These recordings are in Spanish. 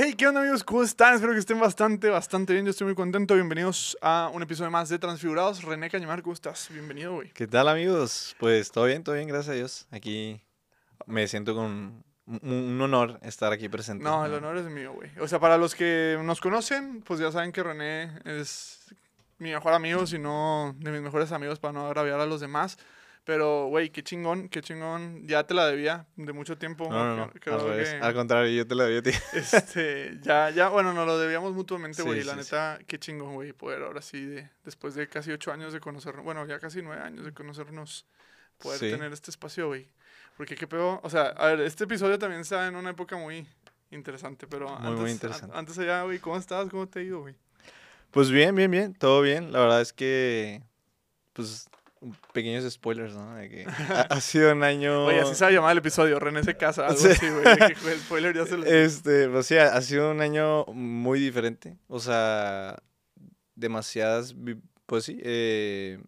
Hey, ¿qué onda amigos? ¿Cómo están? Espero que estén bastante, bastante bien. Yo estoy muy contento. Bienvenidos a un episodio más de Transfigurados. René Cañamar, ¿cómo estás? Bienvenido, güey. ¿Qué tal amigos? Pues todo bien, todo bien, gracias a Dios. Aquí me siento con un- honor estar aquí presente. No, el honor es mío, güey. O sea, para los que nos conocen, pues ya saben que René es mi mejor amigo, si no de mis mejores amigos para no agraviar a los demás. Pero, güey, qué chingón, qué chingón. Ya te la debía de mucho tiempo. No, no, no, que- Al contrario, yo te lo doy a ti. Este, ya, ya, bueno, nos lo debíamos mutuamente, Sí, güey. la sí, sí. neta, qué chingón, güey, poder ahora sí, de, después de casi ocho años de conocernos, bueno, ya casi nueve años de conocernos, poder tener este espacio, güey. Porque qué pedo, o sea, a ver, este episodio también está en una época muy interesante, pero Muy, antes, muy an- interesante. antes allá, güey, ¿cómo estás? ¿Cómo te ha ido, güey? Pues bien, bien, bien, todo bien. La verdad es que, pues, pequeños spoilers, ¿no? De que ha, ha sido un año... Oye, así se va a llamar el episodio, René se casa, algo Sí. así, güey. el spoiler ya se lo... Este, pues sí, ha sido un año muy diferente. O sea, demasiadas, pues sí, eh,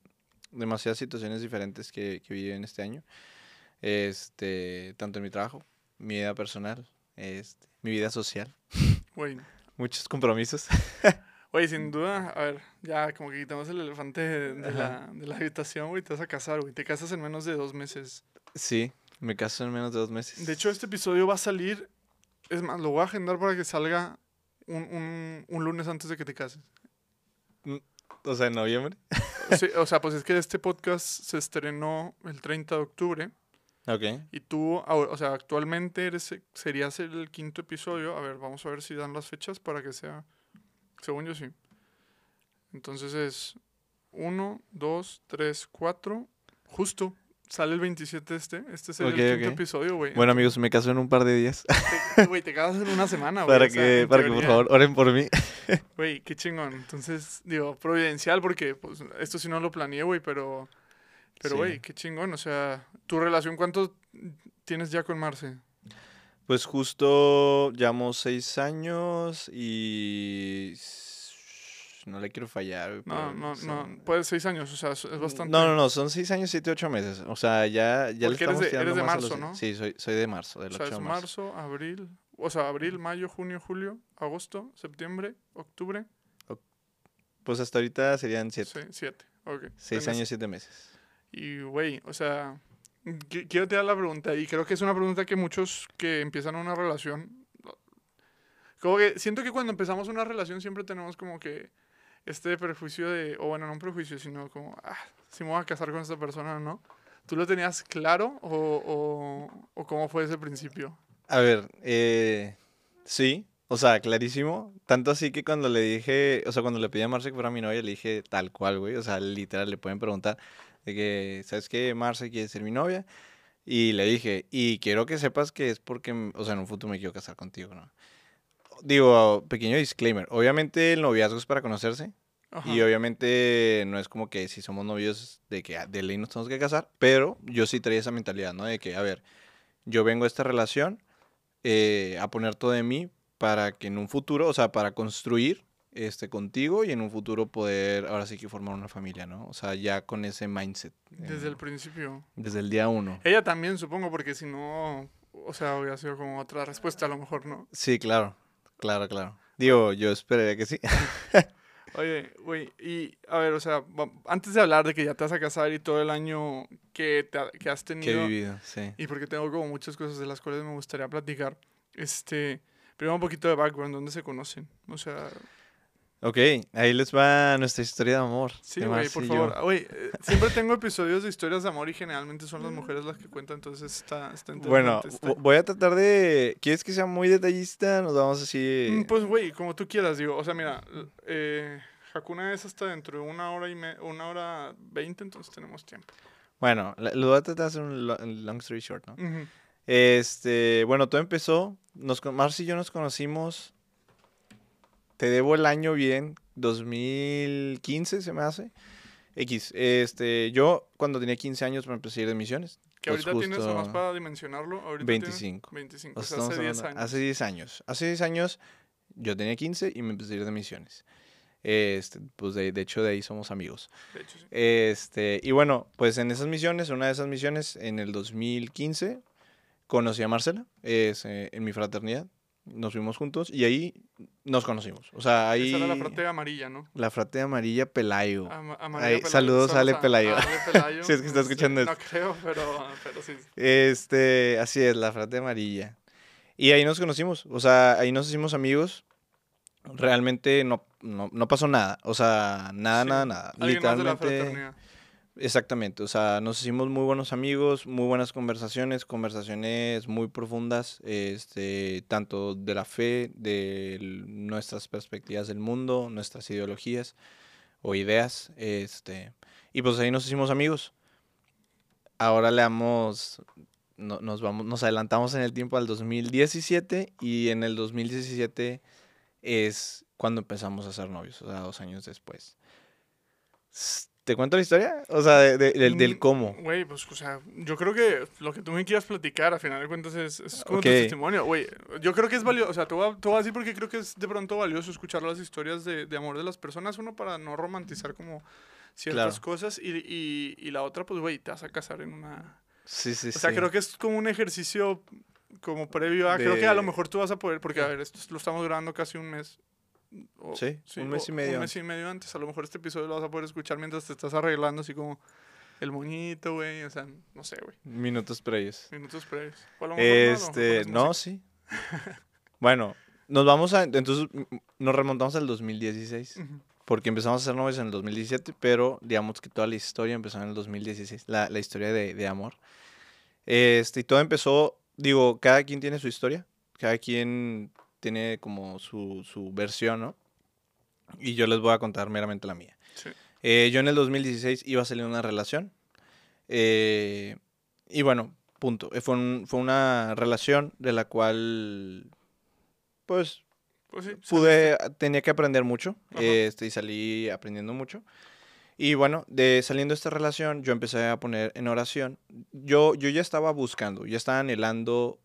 demasiadas situaciones diferentes que, que viví en este año. Este, tanto en mi trabajo, mi vida personal, este, mi vida social, Güey, muchos compromisos. Güey, sin duda, a ver, ya como que quitamos el elefante de, de la, de la habitación, güey, te vas a casar, güey. Te casas en menos de dos meses. Sí, me caso en menos de dos meses. De hecho, este episodio va a salir, es más, lo voy a agendar para que salga un, un, un lunes antes de que te cases. O sea, en noviembre. Sí, o sea, pues es que este podcast se estrenó el 30 de octubre Ok. y tú, o sea, actualmente eres, serías el quinto episodio. A ver, vamos a ver si dan las fechas para que sea, según yo sí. Entonces es 1, 2, 3, 4, justo. Sale el 27 este. Este es el Ok, quinto ok. episodio, güey. Bueno, amigos, me caso en un par de días. Te- Güey, te casas en una semana, güey. para o sea, que, para que, por favor, oren por mí. Güey, qué chingón. Entonces, digo, providencial porque pues, esto sí no lo planeé, güey, pero... Pero, Sí. güey, qué chingón. O sea, ¿tu relación cuánto tienes ya con Marce? Pues justo llevamos seis años y no le quiero fallar. No, no, no. son- Pues seis años, o sea, es es bastante... No, no, no, son seis años, siete, ocho meses. O sea, ya, ya le Porque eres estamos de- eres de a los marzo, seis. ¿no? Sí, soy, soy de marzo, O del sea, 8 es de marzo. marzo, abril... O sea, abril, mayo, junio, julio, agosto, septiembre, octubre. Pues hasta ahorita serían siete. Sí, siete. Ok. Seis Tienes- años, siete meses. Y, güey, o sea, quiero te dar la pregunta, y creo que es una pregunta que muchos que empiezan una relación, como que siento que cuando empezamos una relación siempre tenemos como que este prejuicio de, o bueno, no un prejuicio, sino como, ah, si me voy a casar con esta persona, ¿no? ¿Tú lo tenías claro o, o, o cómo fue ese principio? A ver, eh, sí, o sea, clarísimo. Tanto así que cuando le dije, o sea, cuando le pedí a Marce que fuera mi novia, le dije tal cual, güey. O sea, literal, le pueden preguntar de que, ¿sabes qué? Marce quiere ser mi novia. Y le dije, y quiero que sepas que es porque, mm, o sea, en un futuro me quiero casar contigo, ¿no? Digo, pequeño disclaimer. Obviamente el noviazgo es para conocerse. Ajá. Y obviamente no es como que si somos novios de que ah, de ley nos tenemos que casar, pero yo sí traía esa mentalidad, ¿no? De que, a ver, yo vengo a esta relación eh, a poner todo de mí para que en un futuro, o sea, para construir este contigo y en un futuro poder, ahora sí que formar una familia, ¿no? O sea, ya con ese mindset. Desde eh, el principio. desde el día uno. Ella también, supongo, porque si no, o sea, hubiera sido como otra respuesta a lo mejor, ¿no? Sí, claro, claro, claro. Digo, yo esperaría que sí. Oye, güey, y a ver, o sea, antes de hablar de que ya te vas a casar y todo el año que, te ha- que has que he tenido, vivido, sí. y porque tengo como muchas cosas de las cuales me gustaría platicar, este, primero un poquito de background, ¿dónde se conocen? O sea, Ok, ahí les va nuestra historia de amor. sí, güey, por favor. Güey, eh, siempre tengo episodios de historias de amor y generalmente son las mujeres las que cuentan, entonces está, está Bueno, interesante. está- vo- voy a tratar de. ¿Quieres que sea muy detallista? Nos vamos así. Mm, Pues, güey, como tú quieras, digo. O sea, mira, eh, Hakuna es hasta dentro de una hora y me una hora veinte, entonces tenemos tiempo. Bueno, lo voy a tratar de hacer un lo- un long story short, ¿no? Este, bueno, todo empezó. Nos, Marcy y yo nos conocimos. Te debo el año bien, 2015 se me hace. X, este, yo cuando tenía 15 años me empecé a ir de misiones. Que Pues ahorita tienes, nomás para dimensionarlo, ahorita tienes 25. 25, O sea, hace estamos 10 hablando- años. Hace 10 años. Hace 10 años yo tenía 15 y me empecé a ir de misiones. Este, pues de, de hecho de ahí somos amigos. De hecho, sí. Este, y bueno, pues en esas misiones, una de esas misiones, en el 2015, conocí a Marcela, es, eh, en mi fraternidad. Nos fuimos juntos y ahí nos conocimos. O sea, ahí... Esa era la frate amarilla, ¿no? La frate amarilla Pelayo. Ahí, saludos a Ale a- Pelayo. a Ale Pelayo. Si es que está escuchando Sí, esto. No creo, pero, pero sí. Este, así es, la frate amarilla. Y ahí nos conocimos, o sea, ahí nos hicimos amigos. Realmente no, no, no pasó nada, o sea, nada, Sí. nada, nada. Alguien más de la Literalmente. Exactamente, o sea, nos hicimos muy buenos amigos, muy buenas conversaciones, conversaciones muy profundas, este, tanto de la fe, de nuestras perspectivas del mundo, nuestras ideologías o ideas, este, y pues ahí nos hicimos amigos. Ahora le damos, no- nos vamos, nos adelantamos en el tiempo al 2017 y en el 2017 es cuando empezamos a ser novios, o sea, dos años después. ¿Te cuento la historia? O sea, de- de- del, del Mm, cómo. Güey, pues, o sea, yo creo que lo que tú me quieras platicar, al final de cuentas, es, es como Ok. tu testimonio. Güey, yo creo que es valioso, o sea, te voy, a, te voy a decir porque creo que es de pronto valioso escuchar las historias de, de amor de las personas, uno para no romantizar como ciertas Claro. cosas y, y, y la otra, pues, güey, te vas a casar en una... Sí, sí, O sea, sí. creo que es como un ejercicio como previo a... Creo que a lo De- mejor tú vas a poder, porque, a ver, esto lo estamos grabando casi un mes. O- Sí, un mes y medio Un mes y medio antes. A lo mejor este episodio lo vas a poder escuchar mientras te estás arreglando, así como el moñito, güey. O sea, no sé, güey. Minutos previos. Minutos previos. O a lo mejor no, a lo mejor Este, es no, música. sí. bueno, nos vamos a, entonces nos remontamos al 2016, Ujú. porque empezamos a ser novios en el 2017, pero digamos que toda la historia empezó en el 2016, la, la historia de, de amor. Este, y todo empezó, digo, cada quien tiene su historia, cada quien tiene como su, su versión, ¿no? Y yo les voy a contar meramente la mía. Sí. Eh, yo en el 2016 iba a salir una relación. eh, y bueno, punto. Eh, Fue, un- fue una relación de la cual, pues, Pues sí. pude, tenía que aprender mucho. Ajá. Este, y salí aprendiendo mucho. Y bueno, de saliendo de esta relación, yo empecé a poner en oración. Yo, yo ya estaba buscando, ya estaba anhelando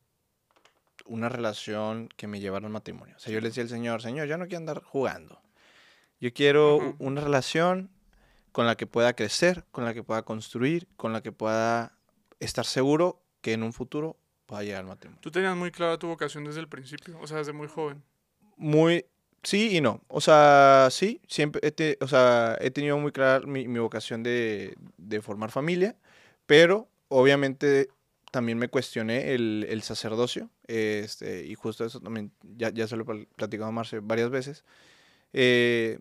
una relación que me llevara al matrimonio. O sea, yo le decía al Señor, Señor, yo no quiero andar jugando. Yo quiero una relación con la que pueda crecer, con la que pueda construir, con la que pueda estar seguro que en un futuro pueda llegar al matrimonio. Tú tenías muy clara tu vocación desde el principio, o sea, desde muy joven. Muy, sí y no. O sea, sí, siempre he, te- o sea, he tenido muy clara mi, mi vocación de, de formar familia, pero obviamente también me cuestioné el, el sacerdocio, este, y justo eso también, ya, ya se lo he platicado a Marce varias veces. Eh,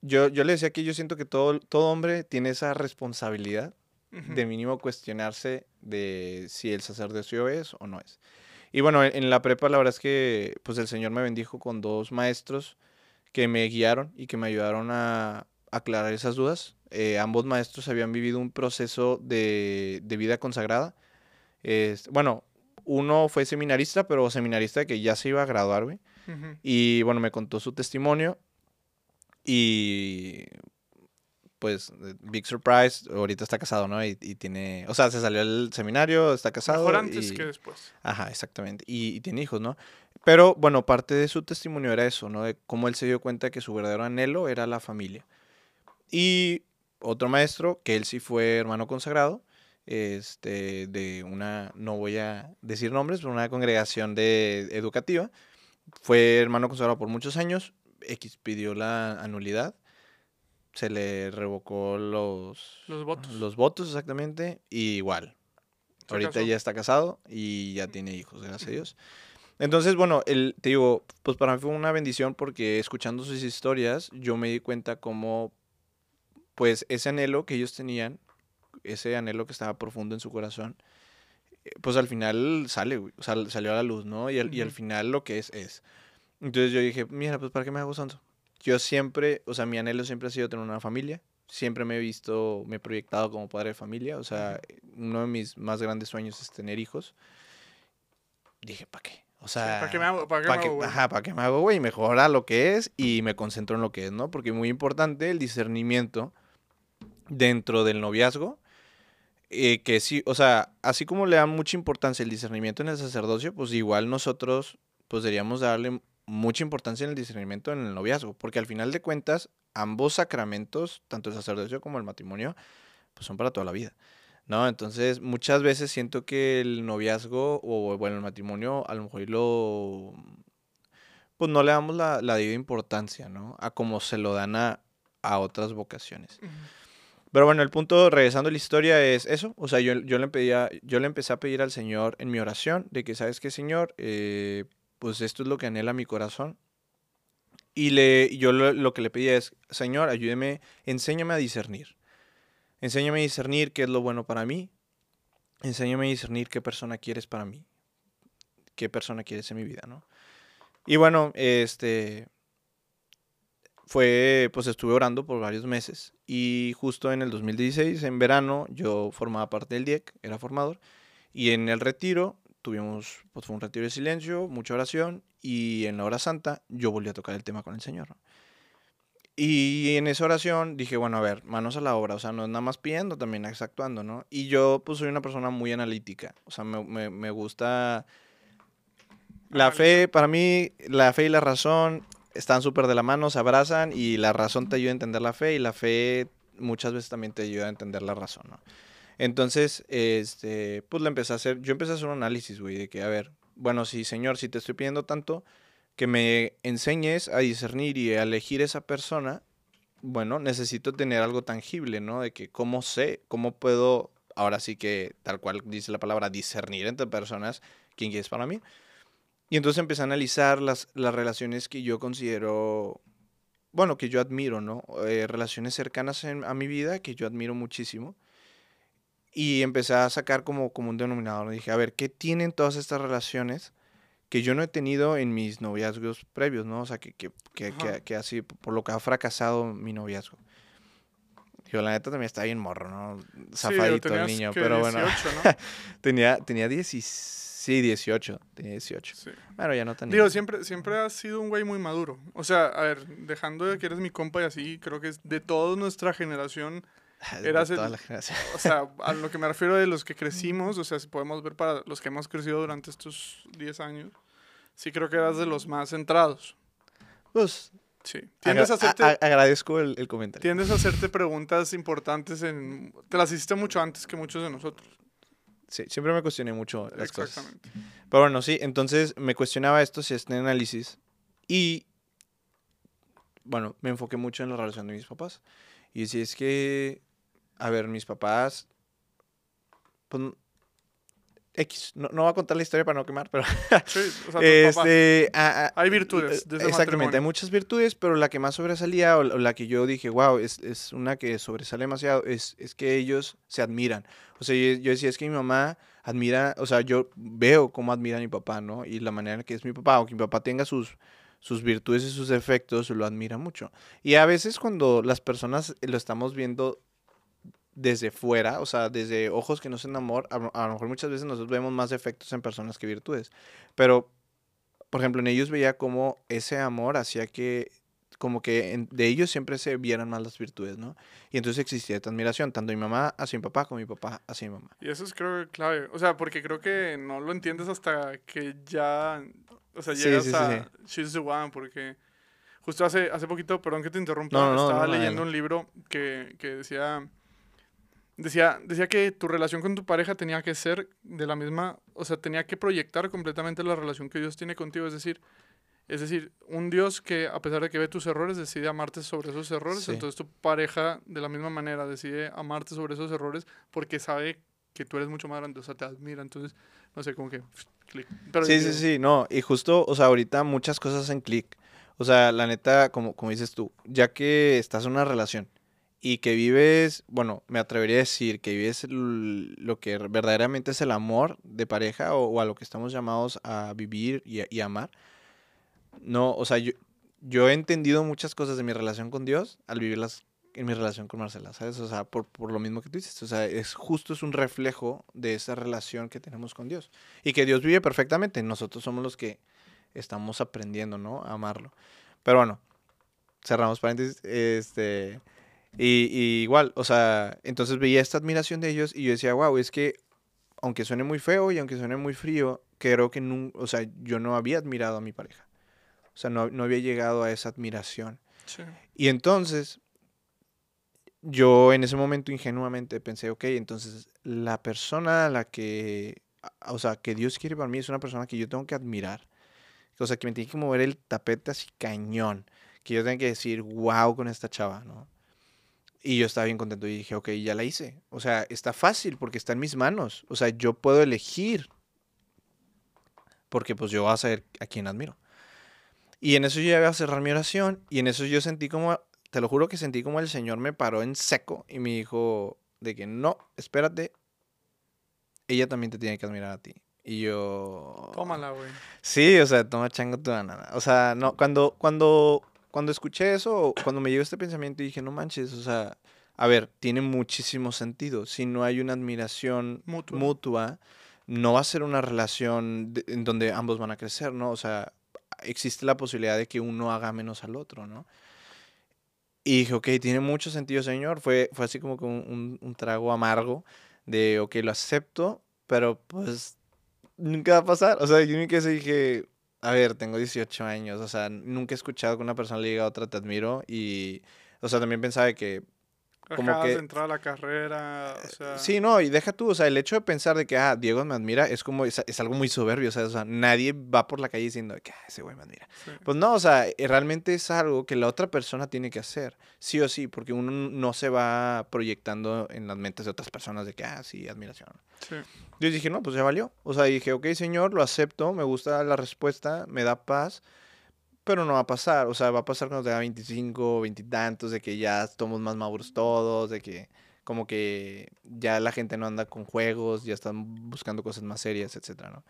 yo, yo le decía que yo siento que todo, todo hombre tiene esa responsabilidad Ujú. de mínimo cuestionarse de si el sacerdocio es o no es. Y bueno, en, en la prepa la verdad es que pues el Señor me bendijo con dos maestros que me guiaron y que me ayudaron a aclarar esas dudas. Eh, ambos maestros habían vivido un proceso de, de vida consagrada. Este, bueno, uno fue seminarista, pero seminarista que ya se iba a graduar, güey. Y bueno, me contó su testimonio y pues eh, big surprise, ahorita está casado, ¿no? Y, y tiene, o sea, se salió del seminario, está casado. Mejor antes y- que después. Ajá, exactamente. Y, y tiene hijos, ¿no? Pero bueno, parte de su testimonio era eso, ¿no? De cómo él se dio cuenta que su verdadero anhelo era la familia. Y otro maestro, que él sí fue hermano consagrado, este, de una, no voy a decir nombres, pero una congregación de, educativa, fue hermano consagrado por muchos años, X pidió la anulidad, se le revocó los, Los votos. los votos exactamente, y igual, Ahorita casó. ya está casado y ya tiene hijos, gracias a Dios. Entonces, bueno, el, te digo, pues para mí fue una bendición porque escuchando sus historias, yo me di cuenta cómo, pues ese anhelo que ellos tenían, ese anhelo que estaba profundo en su corazón, eh, pues al final sale, güey, sea, salió a la luz, ¿no? Y al, y al final lo que es, es. Entonces yo dije, mira, pues ¿para qué me hago santo? Yo siempre, o sea, mi anhelo siempre ha sido tener una familia. Siempre me he visto, me he proyectado como padre de familia. O sea, uno de mis más grandes sueños es tener hijos. Dije, ¿para qué? O sea, ¿Para qué me hago, para qué ¿para me hago, güey? ajá, ¿para qué me hago, güey? Mejora lo que es y me concentro en lo que es, ¿no? Porque es muy importante el discernimiento dentro del noviazgo. Eh, que sí, o sea, así como le dan mucha importancia el discernimiento en el sacerdocio, pues igual nosotros, pues deberíamos darle mucha importancia en el discernimiento en el noviazgo. Porque al final de cuentas, ambos sacramentos, tanto el sacerdocio como el matrimonio, pues son para toda la vida. ¿no? Entonces, muchas veces siento que el noviazgo o, bueno, el matrimonio, a lo mejor lo... Pues no le damos la, la debida importancia, ¿no? A como se lo dan a, a otras vocaciones. Pero bueno, el punto, regresando a la historia, es eso. O sea, yo, yo, le, pedía, yo le empecé a pedir al Señor en mi oración de que, ¿sabes qué, Señor? Eh, pues esto es lo que anhela mi corazón. Y le, yo lo, lo, que le pedía es, Señor, ayúdeme, enséñame a discernir. Enséñame a discernir qué es lo bueno para mí. Enséñame a discernir qué persona quieres para mí. Qué persona quieres en mi vida, ¿no? Y bueno, este, fue, pues estuve orando por varios meses y justo en el 2016, en verano, yo formaba parte del DIEC, era formador, y en el retiro tuvimos, pues fue un retiro de silencio, mucha oración, y en la hora santa yo volví a tocar el tema con el Señor. Y en esa oración dije, bueno, a ver, manos a la obra, o sea, no es nada más pidiendo, también es actuando, ¿no? Y yo, pues, soy una persona muy analítica, o sea, me, me, me gusta... La fe, para mí, la fe y la razón están súper de la mano, se abrazan y la razón te ayuda a entender la fe y la fe muchas veces también te ayuda a entender la razón, ¿no? Entonces, este, pues le empecé a hacer, yo empecé a hacer un análisis, güey, de que, a ver, bueno, sí, señor, si te estoy pidiendo tanto, que me enseñes a discernir y a elegir esa persona, bueno, necesito tener algo tangible, ¿no? De que cómo sé, cómo puedo, ahora sí que tal cual dice la palabra, discernir entre personas quién es para mí. Y entonces empecé a analizar las, las relaciones que yo considero, bueno, que yo admiro, ¿no? Eh, relaciones cercanas a mi vida que yo admiro muchísimo. Y empecé a sacar como, como un denominador. Dije, a ver, ¿qué tienen todas estas relaciones que yo no he tenido en mis noviazgos previos, ¿no? O sea, que, que, que, que, así, por lo que ha fracasado mi noviazgo. Yo, la neta también está bien morro, ¿no? Zafadito el niño, pero bueno. tenía, tenía 16 Sí, 18. Tenía 18. Sí. Bueno, ya no tan. Digo, siempre, siempre has sido un güey muy maduro. O sea, a ver, dejando de que eres mi compa y así, creo que es de toda nuestra generación. Eras toda la generación. O sea, a lo que me refiero de los que crecimos, o sea, si podemos ver para los que hemos crecido durante estos 10 años, sí creo que eras de los más centrados. Pues. Sí. Tiendes a hacerte, agradezco el, el, comentario. Tiendes a hacerte preguntas importantes en. Te las hiciste mucho antes que muchos de nosotros. Sí, siempre me cuestioné mucho las cosas. Pero bueno, sí, entonces me cuestionaba esto, si este análisis. Y bueno, me enfoqué mucho en la relación de mis papás. Y si es que, a ver, mis papás, pues X, no, no voy a contar la historia para no quemar, pero... Sí, o sea, este, hay virtudes. De exactamente, hay muchas virtudes, pero la que más sobresalía o, la que yo dije, wow, es, es, una que sobresale demasiado, es, es que ellos se admiran. O sea, yo, yo, decía, es que mi mamá admira, o sea, yo veo cómo admira a mi papá, ¿no? Y la manera en que es mi papá, aunque mi papá tenga sus sus virtudes y sus defectos, lo admira mucho. Y a veces cuando las personas lo estamos viendo desde fuera, o sea, desde ojos que no son amor, a, a, lo mejor muchas veces nosotros vemos más defectos en personas que virtudes. Pero, por ejemplo, en ellos veía como ese amor hacía que, como que de ellos siempre se vieran más las virtudes, ¿no? Y entonces existía esta admiración, tanto mi mamá hacia mi papá como mi papá hacia mi mamá. Y eso es creo clave, o sea, porque creo que no lo entiendes hasta que ya, o sea, llegas sí, sí, a She's the One, porque justo hace, hace poquito, perdón que te interrumpa, estaba leyendo un libro que, que decía Decía, decía que tu relación con tu pareja tenía que ser de la misma, o sea, tenía que proyectar completamente la relación que Dios tiene contigo, es decir, es decir, un Dios que a pesar de que ve tus errores decide amarte sobre esos errores, entonces tu pareja de la misma manera decide amarte sobre esos errores porque sabe que tú eres mucho más grande, o sea, te admira, entonces, no sé, como que clic. Sí, sí, sí, no, y justo, o sea, ahorita muchas cosas hacen clic. O sea, la neta, como, como dices tú, ya que estás en una relación y que vives, bueno, me atrevería a decir que vives lo que verdaderamente es el amor de pareja o, a lo que estamos llamados a vivir y, amar. No, o sea, yo, yo he entendido muchas cosas de mi relación con Dios al vivirlas en mi relación con Marcela, ¿sabes? O sea, por, por, lo mismo que tú dices, o sea, es justo es un reflejo de esa relación que tenemos con Dios y que Dios vive perfectamente, nosotros somos los que estamos aprendiendo, ¿no? A amarlo. Pero bueno, cerramos paréntesis, este... Y, igual, o sea, entonces veía esta admiración de ellos y yo decía, wow, es que aunque suene muy feo y aunque suene muy frío, creo que no, o sea, yo no había admirado a mi pareja. O sea, no, no había llegado a esa admiración. Y entonces, yo en ese momento ingenuamente pensé, ok, entonces la persona a la que, o sea, que Dios quiere para mí es una persona que yo tengo que admirar. O sea, que me tiene que mover el tapete así cañón. Que yo tenga que decir, wow, con esta chava, ¿no? Y yo estaba bien contento y dije, ok, ya la hice. O sea, está fácil porque está en mis manos. O sea, yo puedo elegir. Porque pues yo voy a saber a quién admiro. Y en eso yo iba a cerrar mi oración. Y en eso yo sentí como, te lo juro que sentí como el Señor me paró en seco y me dijo de que no, espérate. Ella también te tiene que admirar a ti. Y yo... Tómala, güey. Sí, o sea, toma chango tu banana. O sea, no, cuando, cuando, cuando escuché eso, cuando me llegó este pensamiento, dije, no manches, o sea, a ver, tiene muchísimo sentido. Si no hay una admiración Mutua. mutua, no va a ser una relación de- en donde ambos van a crecer, ¿no? O sea, existe la posibilidad de que uno haga menos al otro, ¿no? Y dije, ok, tiene mucho sentido, señor. Fue, fue así como que un, un- un trago amargo de, ok, lo acepto, pero pues nunca va a pasar. O sea, yo nunca se dije, a ver, tengo 18 años, o sea, nunca he escuchado que una persona le diga a otra, te admiro. Y, o sea, también pensaba que Como Acabas que- de entrar a la carrera, o sea... Sí, no, y deja tú, o sea, el hecho de pensar de que, ah, Diego me admira, es como, es, es algo muy soberbio, o sea, o sea, nadie va por la calle diciendo que, ah, ese güey me admira. sí. Pues no, o sea, eh, realmente es algo que la otra persona tiene que hacer, sí o sí, porque uno no se va proyectando en las mentes de otras personas de que, ah, sí, admiración. sí. Yo dije, no, pues ya valió. O sea, dije, ok, señor, lo acepto, me gusta la respuesta, me da paz, pero no va a pasar. O sea, va a pasar cuando tenga 25, 20 y tantos, de que ya estamos más maduros todos, de que como que ya la gente no anda con juegos, ya están buscando cosas más serias, etcétera, ¿no?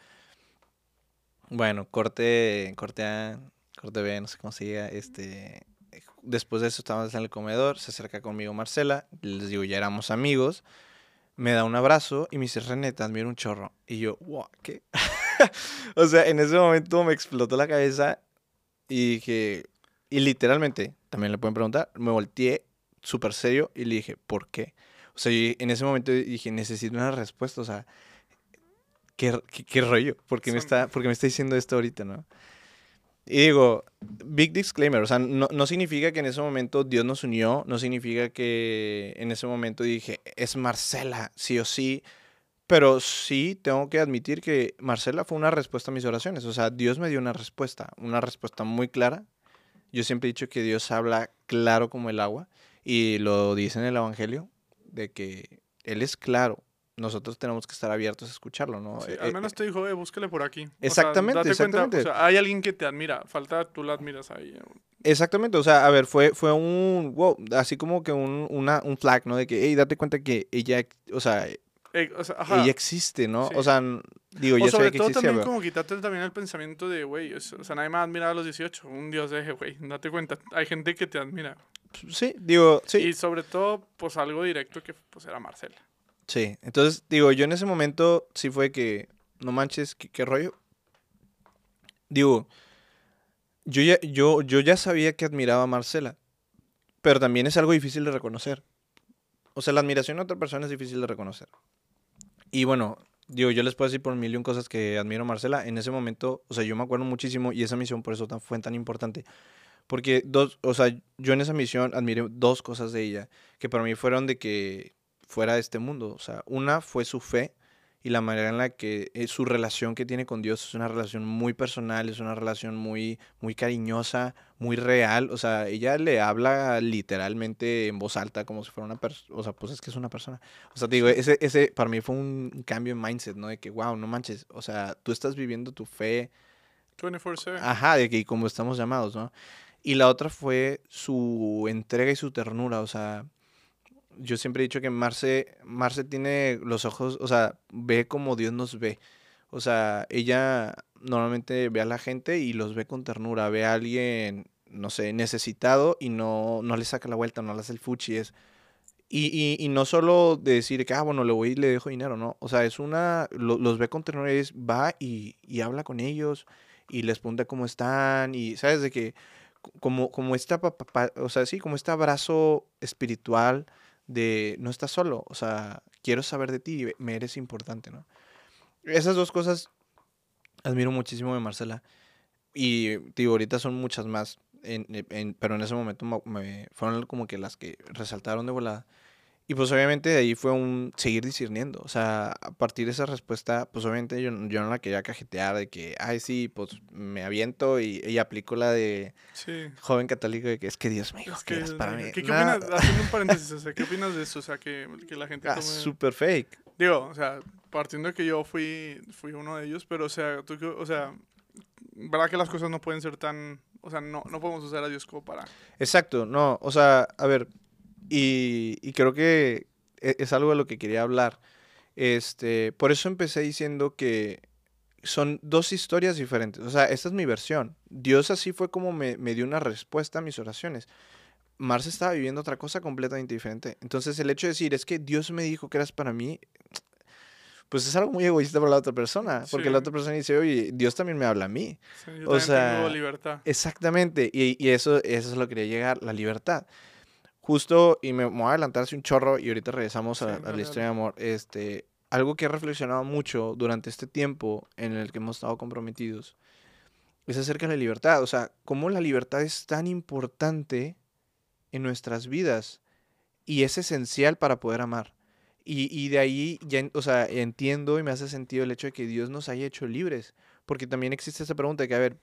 Bueno, corte, corte A, corte B, no sé cómo se diga, este... Después de eso estábamos en el comedor, se acerca conmigo Marcela, les digo, ya éramos amigos, me da un abrazo y me dice, René, te un chorro. Y yo, wow, ¿qué? o sea, en ese momento me explotó la cabeza y dije, y literalmente, también le pueden preguntar, me volteé súper serio y le dije, ¿por qué? O sea, yo en ese momento dije, necesito una respuesta, o sea, ¿qué, qué, qué rollo? ¿Por qué, me está, por qué me está diciendo esto ahorita, no? Y digo, big disclaimer, o sea, no, no significa que en ese momento Dios nos unió, no significa que en ese momento dije, es Marcela, sí o sí, pero sí tengo que admitir que Marcela fue una respuesta a mis oraciones, o sea, Dios me dio una respuesta, una respuesta muy clara. Yo siempre he dicho que Dios habla claro como el agua y lo dice en el Evangelio, de que Él es claro, nosotros tenemos que estar abiertos a escucharlo, ¿no? Sí, Eh, al eh, menos te dijo, eh, búscale por aquí. O sea, Exactamente, cuenta, exactamente. o sea, hay alguien que te admira, falta tú la admiras ahí. Exactamente, o sea, a ver, fue, fue un, wow, así como que un, una, un flag, ¿no? De que, hey, date cuenta que ella, o sea, Eh, o sea, ajá. ella existe, ¿no? Sí. O sea, digo, o ya sobre que todo existía, también pero- como quitarte también el pensamiento de, güey, o sea, nadie me ha admirado a los 18, un dios deje, güey, date cuenta, hay gente que te admira. Sí, digo, sí. Y sobre todo, pues algo directo que pues era Marcela. Sí, entonces digo, yo en ese momento sí fue que, no manches, ¿qué, qué rollo? Digo, yo ya, yo, yo ya sabía que admiraba a Marcela, pero también es algo difícil de reconocer. O sea, la admiración a otra persona es difícil de reconocer. Y bueno, digo, yo les puedo decir por mil y un cosas que admiro a Marcela. En ese momento, o sea, yo me acuerdo muchísimo y esa misión por eso tan, fue tan importante. Porque dos, o sea, yo en esa misión admiré dos cosas de ella que para mí fueron de que fuera de este mundo. O sea, una fue su fe y la manera en la que eh, su relación que tiene con Dios es una relación muy personal, es una relación muy, muy cariñosa, muy real. O sea, ella le habla literalmente en voz alta como si fuera una persona. O sea, pues es que es una persona. O sea, te digo, ese, ese para mí fue un un cambio en mindset, ¿no? De que, wow, no manches. O sea, tú estás viviendo tu fe 24-7. Ajá, de que como estamos llamados, ¿no? Y la otra fue su entrega y su ternura, o sea, yo siempre he dicho que Marce, Marce tiene los ojos, o sea, ve como Dios nos ve. O sea, ella normalmente ve a la gente y los ve con ternura, ve a alguien, no sé, necesitado y no, no le saca la vuelta, no le hace el fuchi, es... Y, y, y no solo de decir que, ah, bueno, le voy y le dejo dinero, ¿no? O sea, es una, lo- los ve con ternura y es, va y, y habla con ellos y les pregunta cómo están y, ¿sabes? De que co- como, como esta, o sea, sí, como este abrazo espiritual de no estás solo, o sea, quiero saber de ti, me eres importante, ¿no? Esas dos cosas admiro muchísimo de Marcela y, digo, ahorita son muchas más. en, en- pero en ese momento me- fueron como que las que resaltaron de volada. Y pues obviamente de ahí fue un seguir discerniendo. O sea, a partir de esa respuesta, pues obviamente yo, yo no la quería cajetear de que, ay, sí, pues me aviento y, y aplico la de Sí. joven católico de que es que Dios me dijo Es que que, eras para mí. ¿qué, qué opinas? Haciendo un paréntesis, o sea, ¿qué opinas de eso? O sea, que, que la gente ah, tome... súper fake. Digo, o sea, partiendo de que yo fui, fui uno de ellos, pero o sea, tú, o sea, verdad que las cosas no pueden ser tan, o sea, no, no podemos usar a Dios como para... Exacto, no, o sea, a ver, y, y creo que e- es algo de lo que quería hablar. Este, por eso empecé diciendo que son dos historias diferentes. O sea, esta es mi versión. Dios así fue como me, me dio una respuesta a mis oraciones. Marce estaba viviendo otra cosa completamente diferente. Entonces, el hecho de decir, es que Dios me dijo que eras para mí, pues es algo muy egoísta para la otra persona. Porque la Sí. otra persona dice, oye, Dios también me habla a mí. Sí, yo O sea, tengo libertad. Exactamente, y, y eso, eso es lo que quería llegar, la libertad. Justo, y me, me voy a adelantar hace un chorro y ahorita regresamos a, Sí, a dale, la historia de amor. Este, algo que he reflexionado mucho durante este tiempo en el que hemos estado comprometidos es acerca de la libertad. O sea, cómo la libertad es tan importante en nuestras vidas y es esencial para poder amar. Y, y de ahí ya, o sea, entiendo y me hace sentido el hecho de que Dios nos haya hecho libres. Porque también existe esa pregunta de que, a ver,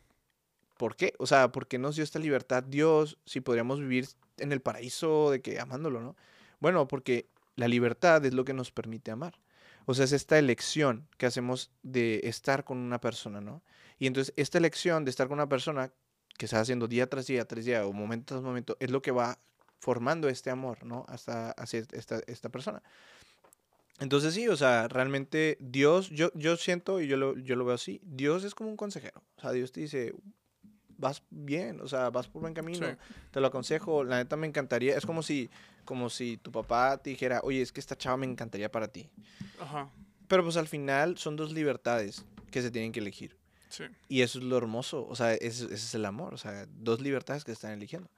¿por qué? O sea, ¿por qué nos dio esta libertad Dios si podríamos vivir en el paraíso de que amándolo, ¿no? Bueno, porque la libertad es lo que nos permite amar. O sea, es esta elección que hacemos de estar con una persona, ¿no? Y entonces esta elección de estar con una persona que va haciendo día tras día, tras día o momento tras momento, es lo que va formando este amor, ¿no? Hasta hacia esta, esta persona. Entonces sí, o sea, realmente Dios, yo, yo siento y yo lo, yo lo veo así, Dios es como un consejero. O sea, Dios te dice, vas bien, o sea, vas por buen camino, Sí. te lo aconsejo, la neta me encantaría, es como si, como si tu papá te dijera, oye, es que esta chava me encantaría para ti. Ajá, Pero pues al final son dos libertades que se tienen que elegir. sí. Y eso es lo hermoso, o sea, ese, ese es el amor, o sea, dos libertades que están eligiendo.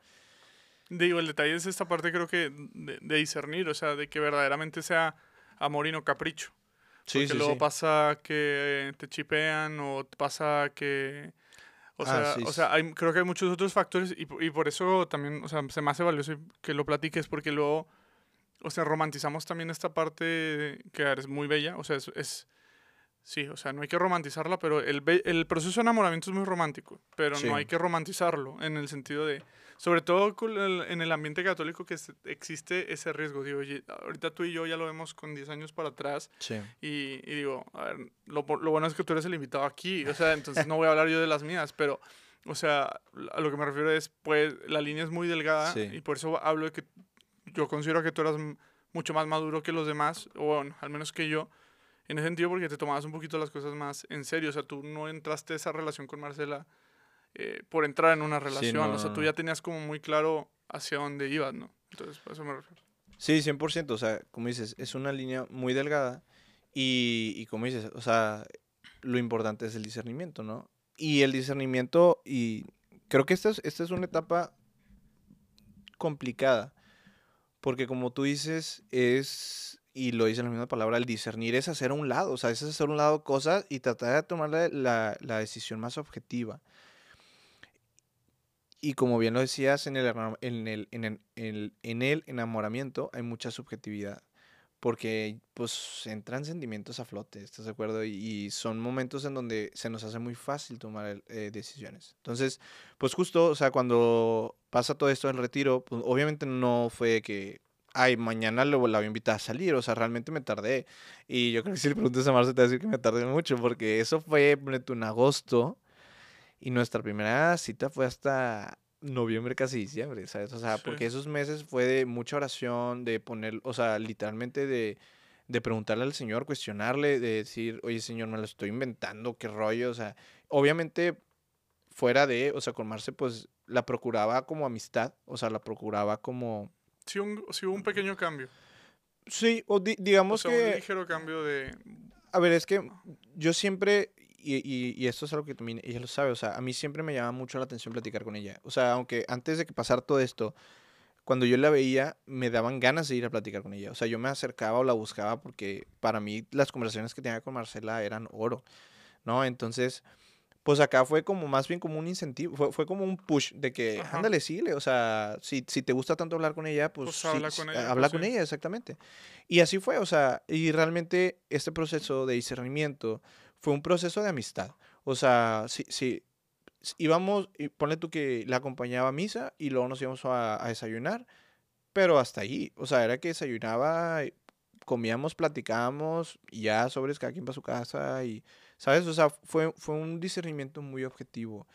Digo, el detalle es esta parte creo que de, de discernir, o sea, de que verdaderamente sea amor y no capricho. Sí, Porque sí, luego sí. pasa que te chipean o pasa que... O Ah, sea, sí, o sea hay, creo que hay muchos otros factores y, y por eso también, o sea, se me hace valioso que lo platiques porque luego, o sea, romantizamos también esta parte que es muy bella, o sea, es... es sí, o sea, no hay que romantizarla, pero el, el proceso de enamoramiento es muy romántico, pero Sí. no hay que romantizarlo en el sentido de... Sobre todo en el ambiente católico que existe ese riesgo. Digo, ahorita tú y yo ya lo vemos con 10 años para atrás Sí. y, y digo, a ver, lo, lo bueno es que tú eres el invitado aquí, o sea, entonces no voy a hablar yo de las mías, pero, o sea, a lo que me refiero es, pues, la línea es muy delgada Sí. y por eso hablo de que yo considero que tú eras mucho más maduro que los demás, o bueno, al menos que yo, en ese sentido porque te tomabas un poquito las cosas más en serio, o sea, tú no entraste a esa relación con Marcela eh, por entrar en una relación, no, o sea, tú ya tenías como muy claro hacia dónde ibas, ¿no? Entonces, por eso me refiero. Sí, 100%, o sea, como dices, es una línea muy delgada y, y como dices, o sea, lo importante es el discernimiento, ¿no? Y el discernimiento, y creo que esta es, esta es una etapa complicada, porque como tú dices, es, y lo dice en la misma palabra, el discernir es hacer a un lado, o sea, es hacer a un lado cosas y tratar de tomar la, la- la decisión más objetiva. Y como bien lo decías, en el, en el, en el- en el- en el enamoramiento hay mucha subjetividad. Porque pues entran sentimientos a flote, ¿estás de acuerdo? Y, y son momentos en donde se nos hace muy fácil tomar eh, decisiones. Entonces, pues justo, o sea, cuando pasa todo esto del retiro, pues obviamente no fue que, ay, mañana lo, la voy a invitar a salir, o sea, realmente me tardé. Y yo creo que si le preguntas a Marce te va a decir que me tardé mucho, porque eso fue en agosto. Y nuestra primera cita fue hasta noviembre, casi diciembre, ¿sabes? O sea, Sí. porque esos meses fue de mucha oración, de poner, o sea, literalmente de, de preguntarle al Señor, cuestionarle, de decir, oye, Señor, me lo estoy inventando, qué rollo, o sea, obviamente fuera de, o sea, con Marce, pues la procuraba como amistad, o sea, la procuraba como, Sí, un, sí hubo un pequeño cambio. sí, o di- O digamos sea, un que... ligero cambio de... A ver, es que yo siempre, y, y- y esto es algo que también ella lo sabe, o sea, a mí siempre me llama mucho la atención platicar con ella. O sea, aunque antes de que pasara todo esto, cuando yo la veía, me daban ganas de ir a platicar con ella. O sea, yo me acercaba o la buscaba porque para mí las conversaciones que tenía con Marcela eran oro, ¿no? Entonces, Pues acá fue como más bien como un incentivo, fue, fue como un push de que, Ajá. ándale, síguele, o sea, si, si te gusta tanto hablar con ella, pues, Pues sí, habla sí, con ella, habla pues con sí. ella, exactamente. Y así fue, o sea, y realmente este proceso de discernimiento fue un proceso de amistad. O sea, sí, sí, s- íbamos, y ponle tú que la acompañaba a misa y luego nos íbamos a, a desayunar, pero hasta ahí, o sea, era que desayunaba, comíamos, platicábamos, y ya sobres cada quien para su casa y, ¿sabes? O sea, fue, fue un discernimiento muy objetivo.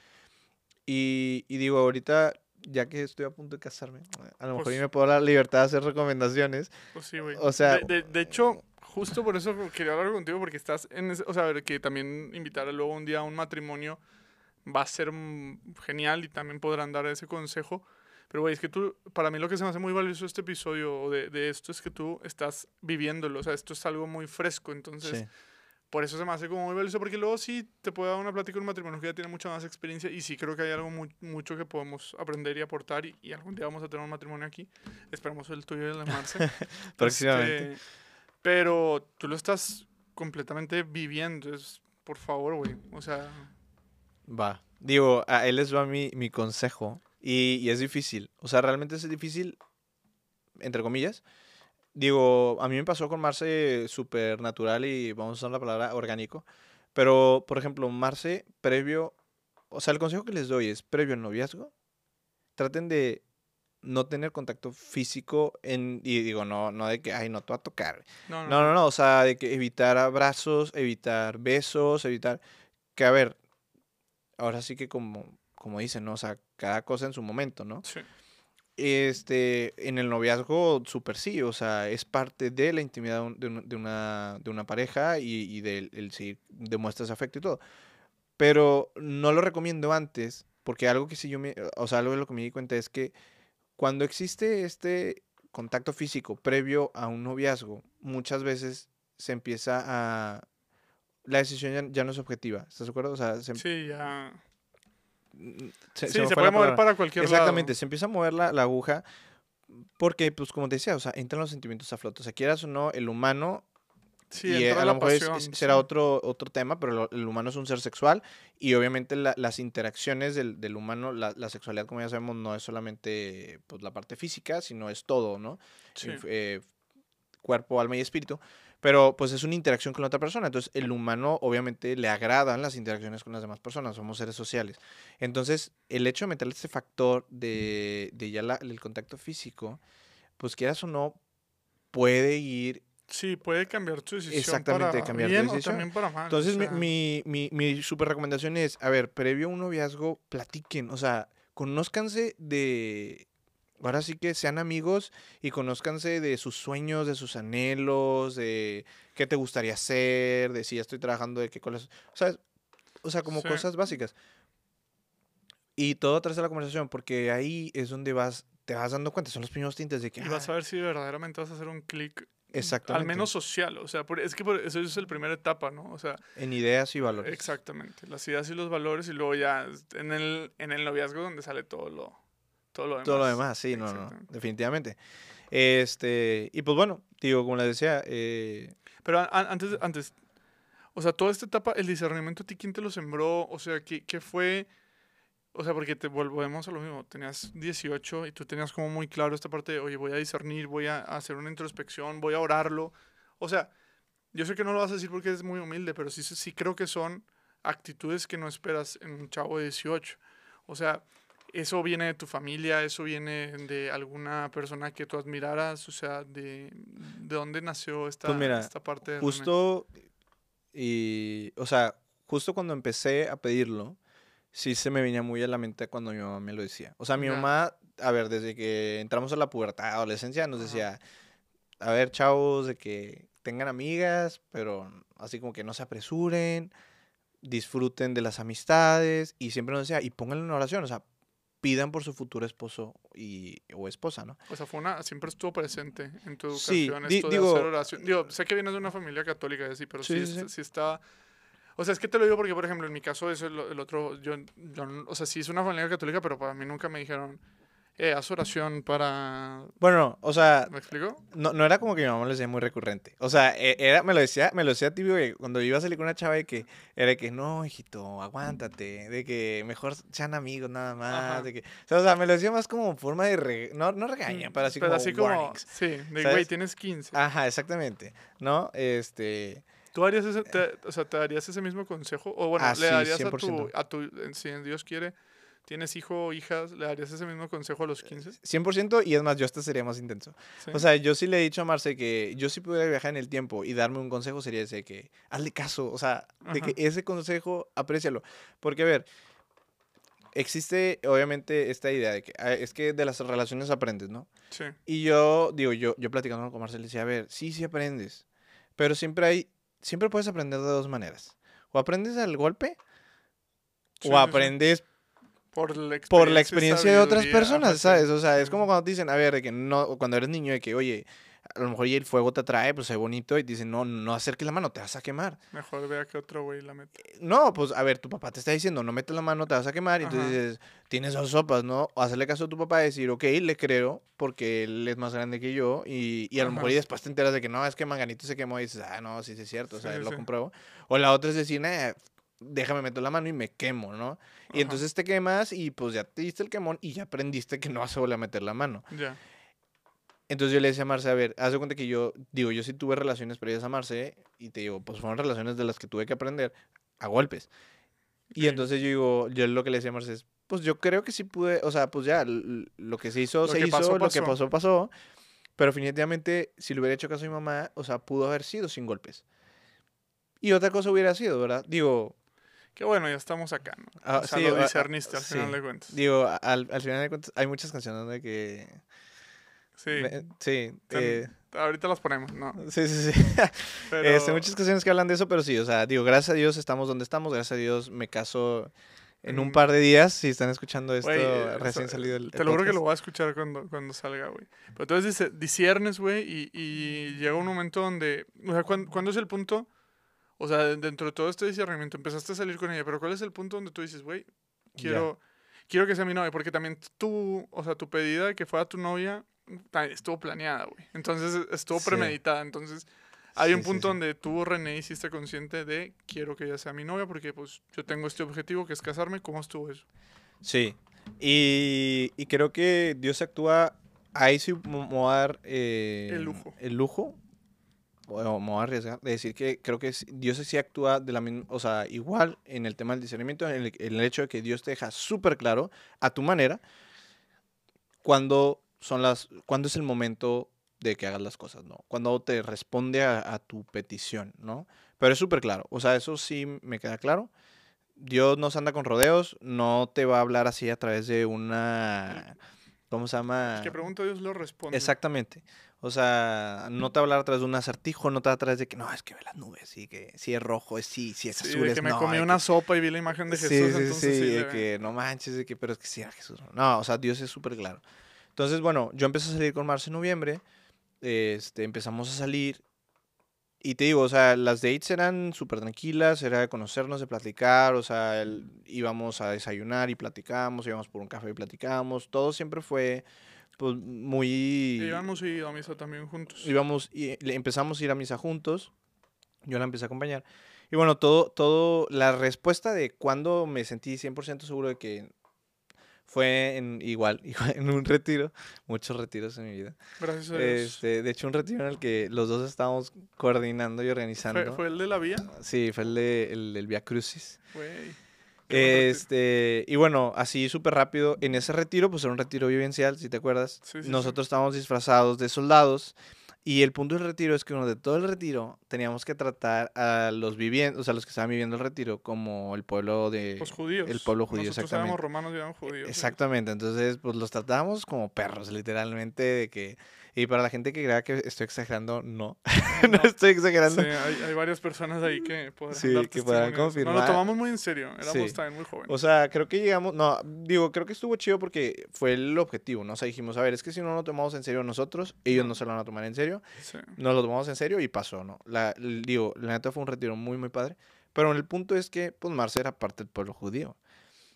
Y, y digo, ahorita, ya que estoy a punto de casarme, a lo mejor Pues- yo me puedo dar la libertad de hacer recomendaciones. Pues sí, güey. O sea- De, de- de hecho, justo por eso quería hablar contigo, porque estás en ese. O sea, a ver, que también invitar a luego un día a un matrimonio va a ser genial y también podrán dar ese consejo. Pero, güey, es que tú, para mí lo que se me hace muy valioso este episodio de, de esto es que tú estás viviéndolo. O sea, esto es algo muy fresco. Entonces, Sí. por eso se me hace como muy valioso, porque luego sí te puede dar una plática en un matrimonio que ya tiene mucha más experiencia y sí creo que hay algo mu- mucho que podemos aprender y aportar y, y algún día vamos a tener un matrimonio aquí. Esperamos el tuyo y el de Marce. Próximamente. Este, pero tú lo estás completamente viviendo, es, por favor, güey. O sea, Va. Digo, a él les va mi, mi consejo. Y, y es difícil. O sea, realmente es difícil, entre comillas. Digo, a mí me pasó con Marce súper natural y vamos a usar la palabra orgánico. Pero, por ejemplo, Marce, previo. O sea, el consejo que les doy es previo al noviazgo. Traten de no tener contacto físico en. Y digo, no, no de que, ay, no te va a tocar. no, no, No, no, no, o sea, de que evitar abrazos, evitar besos, evitar... Que a ver, ahora sí que como, como dicen, ¿no? O sea, cada cosa en su momento, ¿no? Sí, Este, en el noviazgo, súper sí, o sea, es parte de la intimidad de, un- de un- de una, de una pareja y, y del el si demuestras afecto y todo. Pero no lo recomiendo antes, porque algo que sí yo me, o sea, algo de lo que me di cuenta es que cuando existe este contacto físico previo a un noviazgo, muchas veces se empieza a... La decisión ya, ya no es objetiva, ¿estás de acuerdo? O sea, se, sí, ya. mm, Sí, se, puede mover para cualquier Exactamente, lado. se empieza a mover la, la aguja porque, pues, como te decía, o sea, entran los sentimientos a flote. O sea, quieras o no, el humano, Sí, y eh, a lo mejor es- será otro, otro tema, pero lo- el humano es un ser sexual y obviamente la- las interacciones del, del humano, la, la sexualidad, como ya sabemos, no es solamente pues, la parte física, sino es todo, ¿no? Sí. Eh, cuerpo, alma y espíritu. Pero pues es una interacción con la otra persona. Entonces el humano obviamente le agradan las interacciones con las demás personas. Somos seres sociales. Entonces el hecho de meterle este factor de, de ya la- el contacto físico, pues quieras o no, puede ir... Sí, puede cambiar tu decisión Exactamente, para cambiar tu bien o decisión. también para mal. o Entonces mi, sea, mi, mi, mi super recomendación es, a ver, previo a un noviazgo, platiquen. O sea, conózcanse de... Ahora sí que sean amigos y conózcanse de sus sueños, de sus anhelos, de qué te gustaría hacer, de si ya estoy trabajando, de qué cosas. O sea, o sea como Sí. cosas básicas. Y todo a través de la conversación, porque ahí es donde vas, te vas dando cuenta, son los primeros tintes de que... Y vas ah, a ver si verdaderamente vas a hacer un clic, exactamente. al menos social. O sea, por- es que por- eso es la primera etapa, ¿no? O sea, En ideas y valores. exactamente. Las ideas y los valores y luego ya en el, en el noviazgo donde sale todo lo, todo lo demás. Todo lo demás, sí, no, no, definitivamente. Este, y pues bueno, digo, como les decía, eh, Pero antes, antes, o sea, toda esta etapa, el discernimiento, ¿a ti quién te lo sembró? O sea, ¿qué, qué fue? O sea, porque te volvemos a lo mismo, tenías 18 y tú tenías como muy claro esta parte de, oye, voy a discernir, voy a hacer una introspección, voy a orarlo. O sea, yo sé que no lo vas a decir porque es muy humilde, pero sí, sí creo que son actitudes que no esperas en un chavo de 18. O sea, eso viene de tu familia, eso viene de alguna persona que tú admiraras, o sea, de, de dónde nació esta, Pues mira, esta parte de justo, y, o sea, justo cuando empecé a pedirlo, sí se me venía muy a la mente cuando mi mamá me lo decía. O sea, mi Ya. mamá, a ver, desde que entramos a la pubertad, adolescencia, nos decía, a ver, chavos, de que tengan amigas, pero así como que no se apresuren, disfruten de las amistades, y siempre nos decía, y pónganle una oración, o sea, pidan por su futuro esposo y, o esposa, ¿no? O sea, fue una, siempre estuvo presente en tu Sí, educación di- esto de digo- hacer oración. Digo, sé que vienes de una familia católica y así, pero sí, Sí, sí, sí. sí está... O sea, es que te lo digo porque, por ejemplo, en mi caso, eso el, el otro, yo, o sea, sí es una familia católica, pero para mí nunca me dijeron, eh, haz oración para... Bueno, o sea, ¿Me explico? no, no era como que mi mamá lo decía muy recurrente. O sea, e- era, me lo decía, me lo decía típico que cuando iba a salir con una chava de que era de que no, hijito, aguántate, de que mejor sean amigos nada más, Ajá. de que, o sea, o sea, me lo decía más como forma de re- no, no regaña, pero así como warnings. Sí, de güey, tienes 15. Ajá, exactamente. ¿No? Este, ¿Tú harías ese, te- o sea, te darías ese mismo consejo? O bueno, Ah, le sí, darías a tu, 100%. a tu, si Dios quiere, tienes hijo o hijas, ¿le darías ese mismo consejo a los 15? 100% y es más, yo hasta sería más intenso. Sí. O sea, yo sí le he dicho a Marce que yo si pudiera viajar en el tiempo y darme un consejo sería ese que hazle caso, o sea, de que ese consejo aprécialo. Porque a ver, existe obviamente esta idea de que ah, es que de las relaciones aprendes, ¿no? sí. Y yo digo, yo yo platicando con Marce le decía, a ver, sí, sí aprendes, pero siempre hay siempre puedes aprender de dos maneras. O aprendes al golpe Sí, o aprendes Por la experiencia, por la y experiencia de otras personas. ¿sabes? O sea, es como cuando te dicen, a ver, de que no, cuando eres niño, de que, oye, a lo mejor y el fuego te atrae, pues es bonito, y te dicen, no, no acerques la mano, te vas a quemar. Mejor vea que otro güey la mete. No, pues, a ver, tu papá te está diciendo, no metes la mano, te vas a quemar, y Ajá. entonces dices, tienes dos sopas, ¿no? O hacerle caso a tu papá y decir, ok, le creo, porque él es más grande que yo, y, y a lo mejor y después te enteras de que no, es que Manganito se quemó, y dices, ah, no, sí, sí es cierto, o sea, Sí, lo sí. compruebo. O la otra es decir, nah, déjame meter la mano y me quemo, ¿no? Y Ajá. entonces te quemas y pues ya te diste el quemón y ya aprendiste que no vas a volver a meter la mano. Ya. Entonces yo le decía a Marce, a ver, haz de cuenta que yo, digo, yo sí tuve relaciones previas a Marce y te digo, pues fueron relaciones de las que tuve que aprender a golpes. Y entonces yo digo, yo lo que le decía a Marce es, pues yo creo que sí pude, o sea, pues ya, lo que se hizo, Lo se hizo, pasó, lo que pasó. pasó. Pero definitivamente, si le hubiera hecho caso a mi mamá, o sea, pudo haber sido sin golpes. Y otra cosa hubiera sido, ¿verdad? Digo, Que bueno, ya estamos acá, ¿no? Ah, o sea, sí, lo ah, ah, discerniste al sí. final de cuentas. digo, al, al final de cuentas, hay muchas canciones de que... Sí. me- sí, eh, Ahorita las ponemos, ¿no? sí, sí, sí. Pero... Este, muchas canciones que hablan de eso, pero sí, o sea, digo, gracias a Dios estamos donde estamos, gracias a Dios me caso en un Mm. par de días, si están escuchando esto Güey, eh, recién o sea, salido el, Te el lo juro que lo voy a escuchar cuando, cuando salga, güey. Pero entonces dice, disiernes, güey, y, y llega un momento donde, o sea, ¿cuán- ¿cuándo, es el punto? O sea, de- dentro de todo este discernimiento, empezaste a salir con ella, pero ¿cuál es el punto donde tú dices, güey, quiero, quiero que sea mi novia? Porque también tú, o sea, tu pedida de que fuera tu novia estuvo planeada, güey. Entonces estuvo Sí. premeditada. Entonces hay Sí, un punto sí. donde tú, René, hiciste consciente de quiero que ella sea mi novia porque pues yo tengo este objetivo que es casarme. ¿Cómo estuvo eso? Sí, y, y creo que Dios actúa, ahí sí me voy a dar eh, El lujo. el lujo, o me voy a arriesgar, de decir que creo que Dios sí actúa de la misma, o sea, igual en el tema del discernimiento, en el, en el hecho de que Dios te deja súper claro, a tu manera, cuando son las, cuando es el momento de que hagas las cosas, ¿no? Cuando te responde a, a tu petición, ¿no? Pero es súper claro, o sea, eso sí me queda claro. Dios no se anda con rodeos, no te va a hablar así a través de una, ¿cómo se llama? El que pregunta a Dios lo responde. Exactamente. O sea, no te va a hablar a través de un acertijo, no te va a través de que no, es que ve las nubes y que si es rojo es sí, si es Sí, azul de es que me no, comí una que- sopa y vi la imagen de Jesús. Sí, sí, entonces sí, sí, de que no manches, de que, pero es que sí era Jesús. No, o sea, Dios es súper claro. Entonces, bueno, yo empecé a salir con Marce en noviembre, este, empezamos a salir y te digo, o sea, las dates eran súper tranquilas, era de conocernos, de platicar, o sea, el- íbamos a desayunar y platicamos, íbamos por un café y platicamos, todo siempre fue, pues, muy... Y íbamos ido a misa también juntos. íbamos y empezamos a ir a misa juntos. Yo la empecé a acompañar. Y bueno, todo, todo, la respuesta de cuando me sentí 100% seguro de que fue en, igual, igual, en un retiro, muchos retiros en mi vida. Gracias a Dios. Este, de hecho, un retiro en el que los dos estábamos coordinando y ¿Fue, organizando. fue el de la vía? Sí, fue el, de, el del Via Crucis. Güey. Este, y bueno, así súper rápido, en ese retiro, pues era un retiro vivencial, si te acuerdas. Sí, sí, sí. Nosotros estábamos disfrazados de soldados. Y el punto del retiro es que uno de todo el retiro teníamos que tratar a los vivientes, o sea, los que estaban viviendo el retiro, como el pueblo de. Los judíos. el pueblo judío, Nosotros exactamente. romanos y eran judíos. Exactamente, entonces pues los tratábamos como perros, literalmente, de que... Y para la gente que crea que estoy exagerando, no, no, No, estoy Sí, exagerando. hay, hay varias personas ahí que podrán Sí, que podrán eso. No, confirmar. lo tomamos muy en serio. Éramos Sí. también muy jóvenes. O sea, creo que llegamos, no, digo, creo que estuvo chido porque fue el objetivo, ¿no? O sea, dijimos, a ver, es que si no lo tomamos en serio nosotros, ellos No. se lo van a tomar en serio, Sí. nos lo tomamos en serio y pasó, ¿no? La, digo, la neta fue un retiro muy, muy padre, pero el punto es que, pues, Marce era parte del pueblo judío.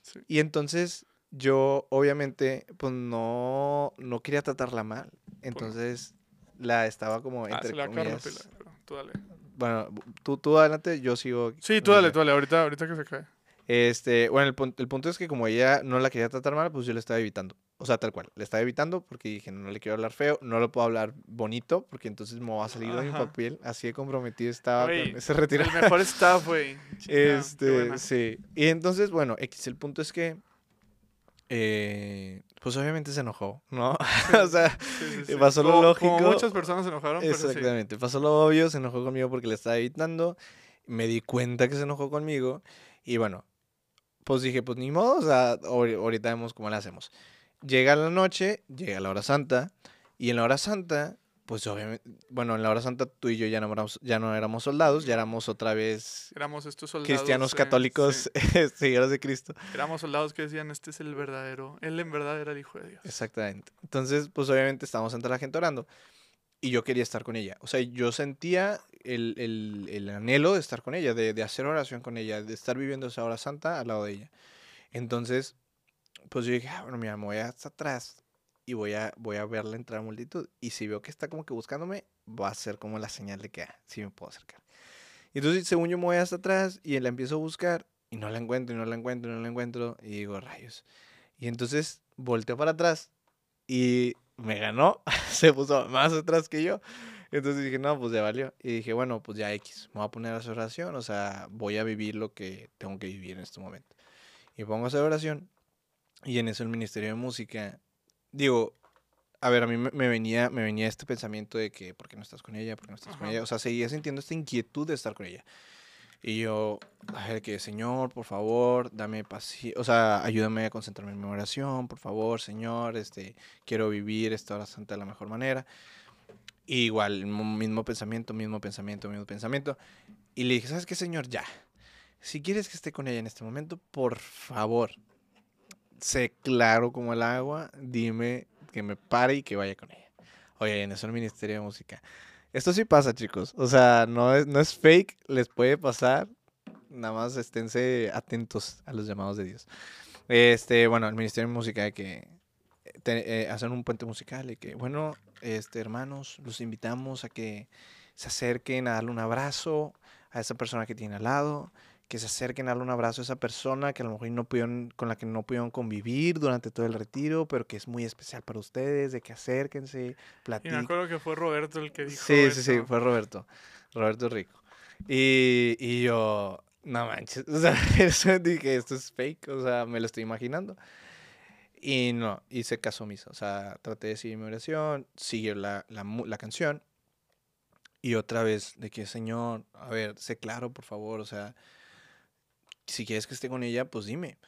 Sí. Y entonces yo obviamente, pues no, no quería tratarla mal. Entonces la estaba como Ah, entre la de comillas. pero tú dale. Bueno, tú, tú adelante, yo sigo. Sí, tú dale, tú dale, ahorita, ahorita que se cae. Este, bueno, el, el punto es que como ella no la quería tratar mal, pues yo le estaba evitando. O sea, tal cual. Le estaba evitando porque dije, no le quiero hablar feo, no le puedo hablar bonito, porque entonces me va a salir de mi papel. Así de comprometido estaba Güey, con ese retiro. El mejor staff, güey. Este, sí. Y entonces, bueno, X, el punto es que, eh, pues obviamente se enojó, ¿no? o sea, Sí, sí, sí. pasó lo Como- Como lógico. muchas personas se enojaron, pero sí. exactamente, pasó lo obvio, se enojó conmigo porque le estaba evitando, me di cuenta que se enojó conmigo y bueno, pues dije, pues ni modo, o sea, ahori- ahorita vemos cómo le hacemos. Llega la noche, llega la hora santa y en la hora santa, pues obviamente, bueno, en la hora santa tú y yo ya no éramos, ya no éramos soldados, ya éramos otra vez Éramos estos soldados. cristianos eh, católicos, sí. seguidores de Cristo. Éramos soldados que decían, este es el verdadero. Él en verdad era el hijo de Dios. Exactamente. Entonces, pues obviamente estábamos entre la gente orando y yo quería estar con ella. O sea, yo sentía el, el- el anhelo de estar con ella, de, de hacer oración con ella, de estar viviendo esa hora santa al lado de ella. Entonces, pues yo dije, ah, bueno, mira, me voy hasta atrás y voy a, voy a verla entrar a multitud. Y si veo que está como que buscándome, va a ser como la señal de que, ah, sí me puedo acercar. Entonces, según yo me voy hasta atrás y la empiezo a buscar y no la encuentro, y no la encuentro, y no la encuentro. Y digo, rayos. Y entonces volteo para atrás y me ganó, se puso más atrás que yo. Entonces dije, no, pues ya valió. Y dije, bueno, pues ya X, me voy a poner a hacer oración, o sea, voy a vivir lo que tengo que vivir en este momento. Y pongo a hacer oración. Y en eso el Ministerio de Música, digo, a ver, a mí me, venía, me venía este pensamiento de que, ¿por qué no estás con ella? ¿Por qué no estás con ella? O sea, seguía sintiendo esta inquietud de estar con ella. Y yo, a ver, que Señor, por favor, dame paciencia, o sea, ayúdame a concentrarme en mi oración, por favor, Señor, este, quiero vivir esta hora santa de la mejor manera. Y igual, mismo pensamiento, mismo pensamiento, mismo pensamiento. Y le dije, ¿sabes qué, Señor? Ya. Si quieres que esté con ella en este momento, por favor, sé claro como el agua, dime que me pare y que vaya con ella. Oye, en eso el Ministerio de Música. Esto sí pasa, chicos. O sea, no es, no es fake, les puede pasar. Nada más esténse atentos a los llamados de Dios. Este, bueno, el Ministerio de Música que te- eh, hacen un puente musical y que, bueno, este, hermanos, los invitamos a que se acerquen a darle un abrazo a esa persona que tiene al lado, que se acerquen a darle un abrazo a esa persona que a lo mejor no pudieron, con la que no pudieron convivir durante todo el retiro, pero que es muy especial para ustedes, de que acérquense, Y me platiquen. acuerdo que fue Roberto el que dijo Sí, sí, sí, eso. fue Roberto. Roberto Rico. Y, y yo, no manches, o sea, eso dije, esto es fake, o sea, me lo estoy imaginando. Y no, hice caso omiso, o sea, traté de seguir mi oración, siguió la, la, la canción. Y otra vez, de que, Señor, a ver, sé claro, por favor, o sea, si quieres que esté con ella, pues dime.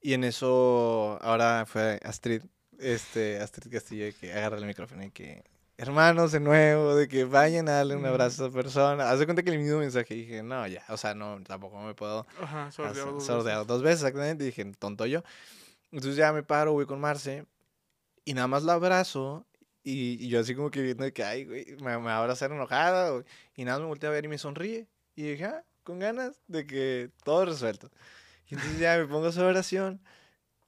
Y en eso, ahora fue Astrid, este, Astrid Castillo, que agarra el micrófono y que, hermanos, de nuevo, de que vayan a darle un Mm. abrazo a esa persona. Haz de cuenta que el mismo mensaje dije, no, ya, o sea, no, tampoco me puedo Ajá, sordeado hacer- dos veces. dos veces, exactamente. Dije, tonto yo. Entonces ya me paro, voy con Marce y nada más la abrazo. Y, y yo así como que viendo de que, ay, güey, me, me va a abrazar enojada. y nada, me volteé a ver y me sonríe. Y dije, ah, con ganas de que todo resuelto. Y entonces ya me pongo a hacer oración.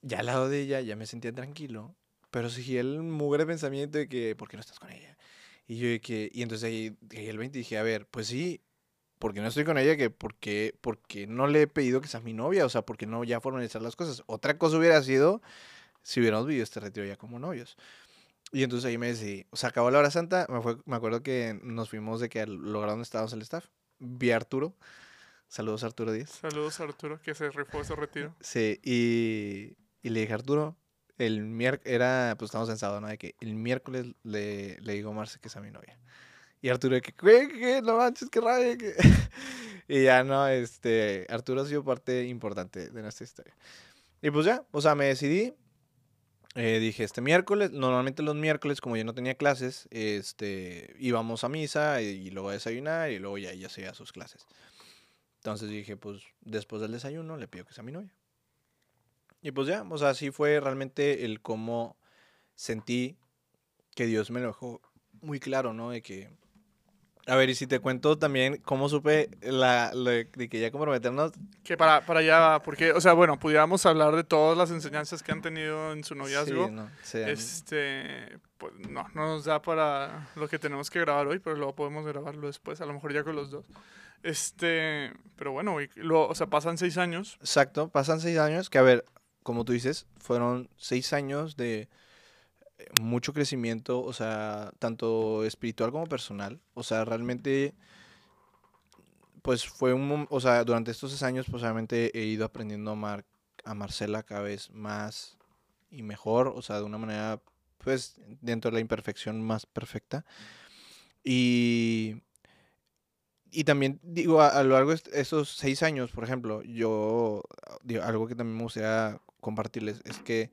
Ya al lado de ella, ya me sentía tranquilo. Pero seguí el mugre pensamiento de que, ¿por qué no estás con ella? Y yo que, y entonces ahí el 20 y dije, a ver, pues sí, porque no estoy con ella, que porque, porque no le he pedido que sea mi novia, o sea, porque no ya formalizar las cosas. Otra cosa hubiera sido si hubiéramos vivido este retiro ya como novios. Y entonces ahí me decidí, o sea, acabó la hora santa, me, fue, me acuerdo que nos fuimos de que al lugar donde estábamos el staff, vi a Arturo, saludos a Arturo Díaz. Saludos a Arturo, que se rifó ese retiro. Sí, y, y le dije, Arturo, el miércoles, era, pues estamos en sábado, ¿no? De que el miércoles le, le digo a Marce que es a mi novia. Y Arturo de que, ¿qué? ¿Qué? No manches, qué rabia. que-". y ya no, este, Arturo ha sido parte importante de nuestra historia. Y pues ya, o sea, me decidí. eh, dije, este miércoles, normalmente los miércoles, como yo no tenía clases, este, íbamos a misa y, y luego a desayunar y luego ya ella se iba a sus clases. Entonces dije, pues después del desayuno le pido que sea mi novia. Y pues ya, o sea, así fue realmente el cómo sentí que Dios me lo dejó muy claro, ¿no? De que A ver, y si te cuento también cómo supe la, lo de que ya comprometernos. Que para, para allá, porque, o sea, bueno, pudiéramos hablar de todas las enseñanzas que han tenido en su noviazgo. Sí, no, sí, Este, pues no, no nos da para lo que tenemos que grabar hoy, pero luego podemos grabarlo después, a lo mejor ya con los dos. Este, pero bueno, o sea, pasan seis años. Exacto, pasan seis años, que a ver, como tú dices, fueron seis años de eh, mucho crecimiento, o sea, tanto espiritual como personal. O sea, realmente, pues fue un, o sea, durante estos seis años, pues obviamente he ido aprendiendo a amar a Marcela cada vez más y mejor, o sea, de una manera, pues, dentro de la imperfección más perfecta. Y, y también, digo, a, a lo largo de esos seis años, por ejemplo, yo, ah, digo, algo que también me gustaría compartirles es que,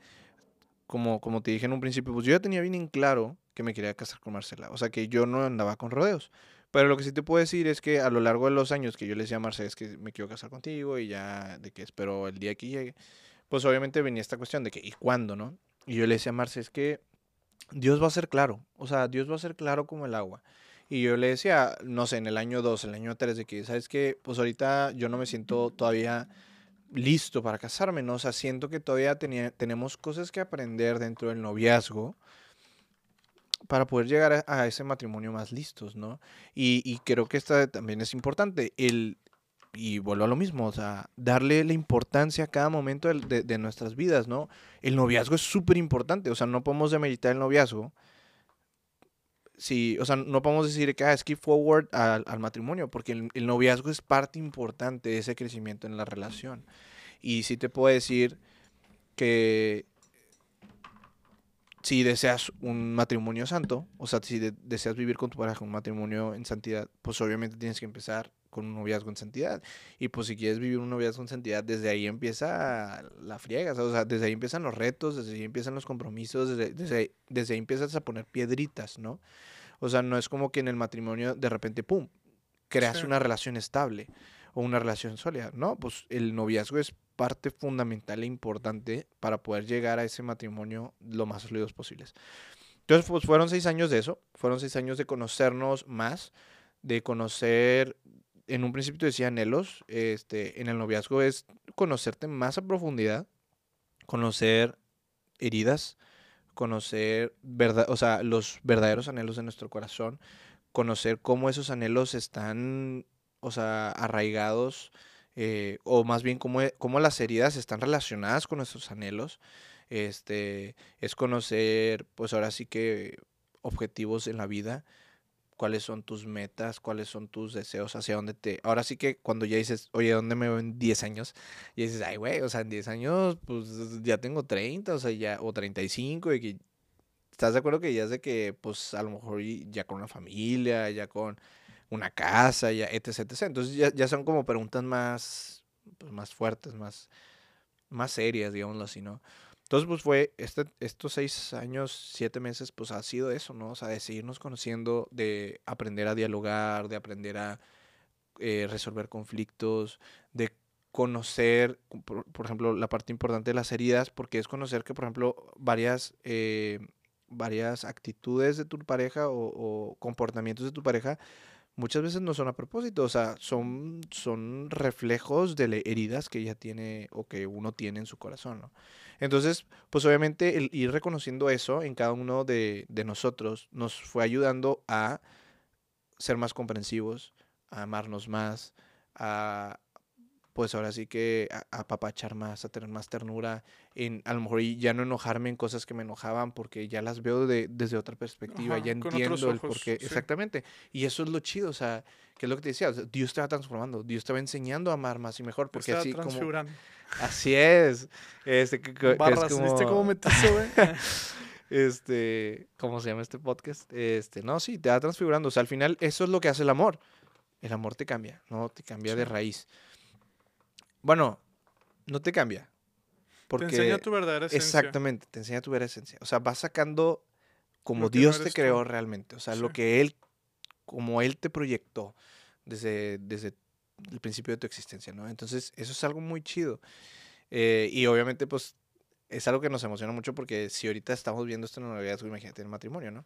como, como te dije en un principio, pues yo ya tenía bien en claro que me quería casar con Marcela, o sea, que yo no andaba con rodeos. Pero lo que sí te puedo decir es que a lo largo de los años que yo le decía a Marcela es que me quiero casar contigo y ya de que espero el día que llegue, pues obviamente venía esta cuestión de que, ¿y cuándo, no? Y yo le decía a Marcela, es que Dios va a ser claro, o sea, Dios va a ser claro como el agua. Y yo le decía, no sé, en el año 2, el año 3, de que, ¿sabes qué? Pues ahorita yo no me siento todavía listo para casarme, ¿no? O sea, siento que todavía tenía- tenemos cosas que aprender dentro del noviazgo para poder llegar a, a ese matrimonio más listos, ¿no? Y, y creo que esta también es importante, el, y vuelvo a lo mismo, o sea, darle la importancia a cada momento del- de, de nuestras vidas, ¿no? El noviazgo es súper importante, o sea, no podemos demeritar el noviazgo. Sí, o sea, no podemos decir que ah, skip forward al, al matrimonio, porque el, el noviazgo es parte importante de ese crecimiento en la relación. Y sí te puedo decir que si deseas un matrimonio santo, o sea, si de- deseas vivir con tu pareja un matrimonio en santidad, pues obviamente tienes que empezar con un noviazgo en santidad. Y pues si quieres vivir un noviazgo en santidad, desde ahí empieza la friega, o sea, desde ahí empiezan los retos, desde ahí empiezan los compromisos, desde, desde, ahí- desde ahí empiezas a poner piedritas, ¿no? O sea, no es como que en el matrimonio de repente, ¡pum!, creas Sí. una relación estable o una relación sólida. No, pues el noviazgo es parte fundamental e importante para poder llegar a ese matrimonio lo más sólidos posibles. Entonces, pues fueron seis años de eso, fueron seis años de conocernos más, de conocer, en un principio decía anhelos, este, en el noviazgo es conocerte más a profundidad, conocer heridas, conocer verdad, o sea, los verdaderos anhelos de nuestro corazón, conocer cómo esos anhelos están, o sea, arraigados, eh, o más bien cómo, e- cómo las heridas están relacionadas con nuestros anhelos. Este, es conocer, pues ahora sí que objetivos en la vida, cuáles son tus metas, cuáles son tus deseos, hacia dónde te... Ahora sí que cuando ya dices, oye, ¿dónde me veo en 10 años? Y dices, ay, güey, o sea, en 10 años, pues ya tengo 30, o sea, ya, o 35, y que ¿Estás de acuerdo que ya es de que, pues, a lo mejor ya con una familia, ya con una casa, ya, etc, etc. Entonces ya, ya son como preguntas más, pues, más fuertes, más, más serias, digámoslo así, ¿no? Entonces, pues fue, este, estos seis años, siete meses, pues ha sido eso, ¿no? O sea, de seguirnos conociendo, de aprender a dialogar, de aprender a eh, resolver conflictos, de conocer, por, por ejemplo, la parte importante de las heridas, porque es conocer que, por ejemplo, varias, eh, varias actitudes de tu pareja o, o comportamientos de tu pareja muchas veces no son a propósito, o sea, son, son reflejos de heridas que ella tiene o que uno tiene en su corazón, ¿no? Entonces, pues obviamente el ir reconociendo eso en cada uno de, de nosotros nos fue ayudando a ser más comprensivos, a amarnos más, a pues ahora sí que a, apapachar más, a tener más ternura, en a lo mejor ya no enojarme en cosas que me enojaban porque ya las veo de, desde otra perspectiva, Ajá, ya entiendo el porqué, sí. exactamente. Y eso es lo chido, o sea, que es lo que te decía, o sea, Dios te va transformando, Dios te va enseñando a amar más y mejor, porque así como así es, este que, que es Barras, ¿viste como- cómo metiste, güey? este, ¿cómo se llama este podcast? Este, no, sí, te va transfigurando. O sea, al final eso es lo que hace el amor. El amor te cambia, ¿no? Te cambia de Sí. raíz. Bueno, no te cambia. Porque Te enseña tu verdadera esencia. exactamente, te enseña tu verdadera esencia. O sea, vas sacando como no Dios te creó tú. realmente. O sea, lo que Él, como Él te proyectó desde, desde el principio de tu existencia, ¿no? Entonces, eso es algo muy chido. Eh, y obviamente, pues, es algo que nos emociona mucho porque si ahorita estamos viendo esto en el noviazgo, imagínate en el matrimonio, ¿no?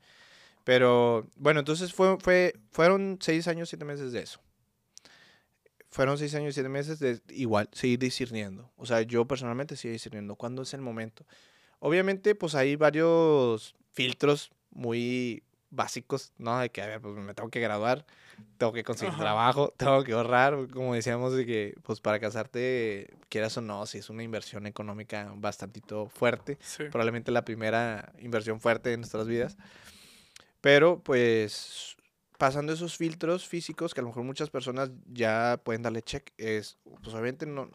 Pero bueno, entonces fue, fue, fueron seis años, siete meses de eso. Fueron seis años, siete meses de igual, seguir discerniendo. O sea, yo personalmente sigo discerniendo cuándo es el momento. Obviamente, pues hay varios filtros muy básicos, ¿no? De que, a ver, pues me tengo que graduar, tengo que conseguir Ajá. trabajo, tengo que ahorrar, como decíamos, de que, pues para casarte, quieras o no, si es una inversión económica bastantito fuerte, Sí. probablemente la primera inversión fuerte en nuestras vidas. Pero pues pasando esos filtros físicos que a lo mejor muchas personas ya pueden darle check, es, pues obviamente no, o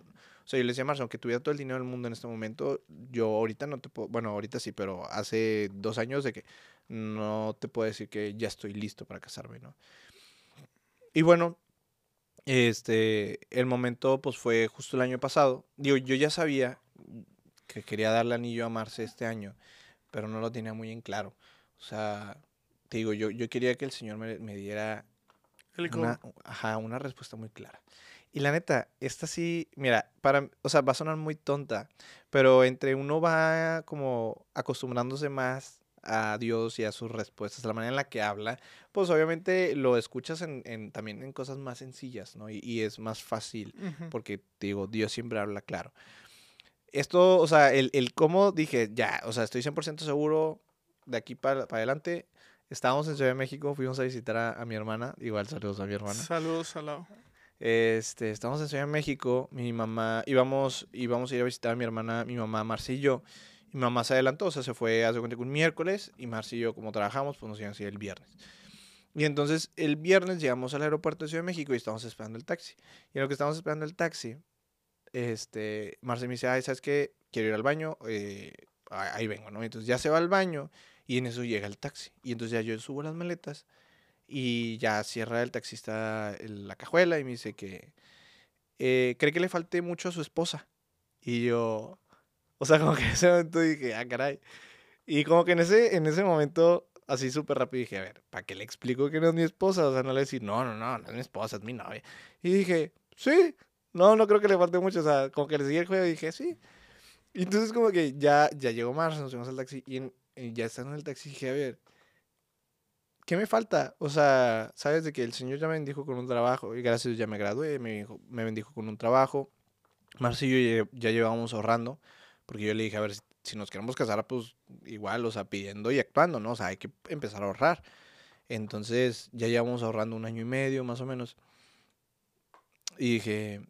sea, yo le decía a Marcia, aunque tuviera todo el dinero del mundo en este momento, yo ahorita no te puedo, bueno, ahorita sí, pero hace dos años de que no te puedo decir que ya estoy listo para casarme, ¿no? Y bueno, este, el momento pues fue justo el año pasado. Digo, yo ya sabía que quería darle anillo a Marce este año, pero no lo tenía muy en claro. O sea, te digo, yo, yo quería que el Señor me, me diera una, ajá, una respuesta muy clara. Y la neta, esta sí, mira, para, o sea, va a sonar muy tonta, pero entre uno va como acostumbrándose más a Dios y a sus respuestas, a la manera en la que habla, pues obviamente lo escuchas en, en- también en cosas más sencillas, ¿no? Y, y es más fácil, Ujú. porque te digo, Dios siempre habla claro. Esto, o sea, el, el cómo dije, ya, o sea, estoy 100% seguro de aquí para, para adelante. Estábamos en Ciudad de México, fuimos a visitar a, a mi hermana, igual saludos a mi hermana. Saludos, Salao. Este, estamos en Ciudad de México, mi mamá, íbamos, íbamos a ir a visitar a mi hermana, mi mamá Marcia y yo. Y mi mamá se adelantó, o sea, se fue, hace cuenta que un miércoles, y yo, como trabajamos, pues nos íbamos a ir el viernes. Y entonces, el viernes llegamos al aeropuerto de Ciudad de México y estábamos esperando el taxi. Y en lo que estábamos esperando el taxi, este, Marcia me dice, ay, ¿sabes qué? Quiero ir al baño, eh, ahí vengo, ¿no? Entonces ya se va al baño y en eso llega el taxi. Y entonces ya yo subo las maletas y ya cierra el taxista la cajuela y me dice que eh, cree que le falte mucho a su esposa. Y yo, o sea, como que en ese momento dije, ah, caray. Y como que en ese, en ese momento, así súper rápido, dije, a ver, ¿para qué le explico que no es mi esposa? O sea, no le decir, no, no, no, no es mi esposa, es mi novia. Y dije, sí, no, no creo que le falte mucho. O sea, como que le seguí el juego y dije, sí. Y entonces como que ya, ya llegó Marcia, nos fuimos al taxi y, en- ya estando en el taxi dije, a ver, ¿qué me falta? O sea, sabes de que el Señor ya me bendijo con un trabajo y gracias a Dios ya me gradué, me, bendijo- me bendijo con un trabajo. Marcia y yo ya, llevábamos ahorrando, porque yo le dije, a ver, si, si nos queremos casar, pues igual, o sea, pidiendo y actuando, ¿no? O sea, hay que empezar a ahorrar. Entonces ya llevamos ahorrando un año y medio, más o menos. Y dije,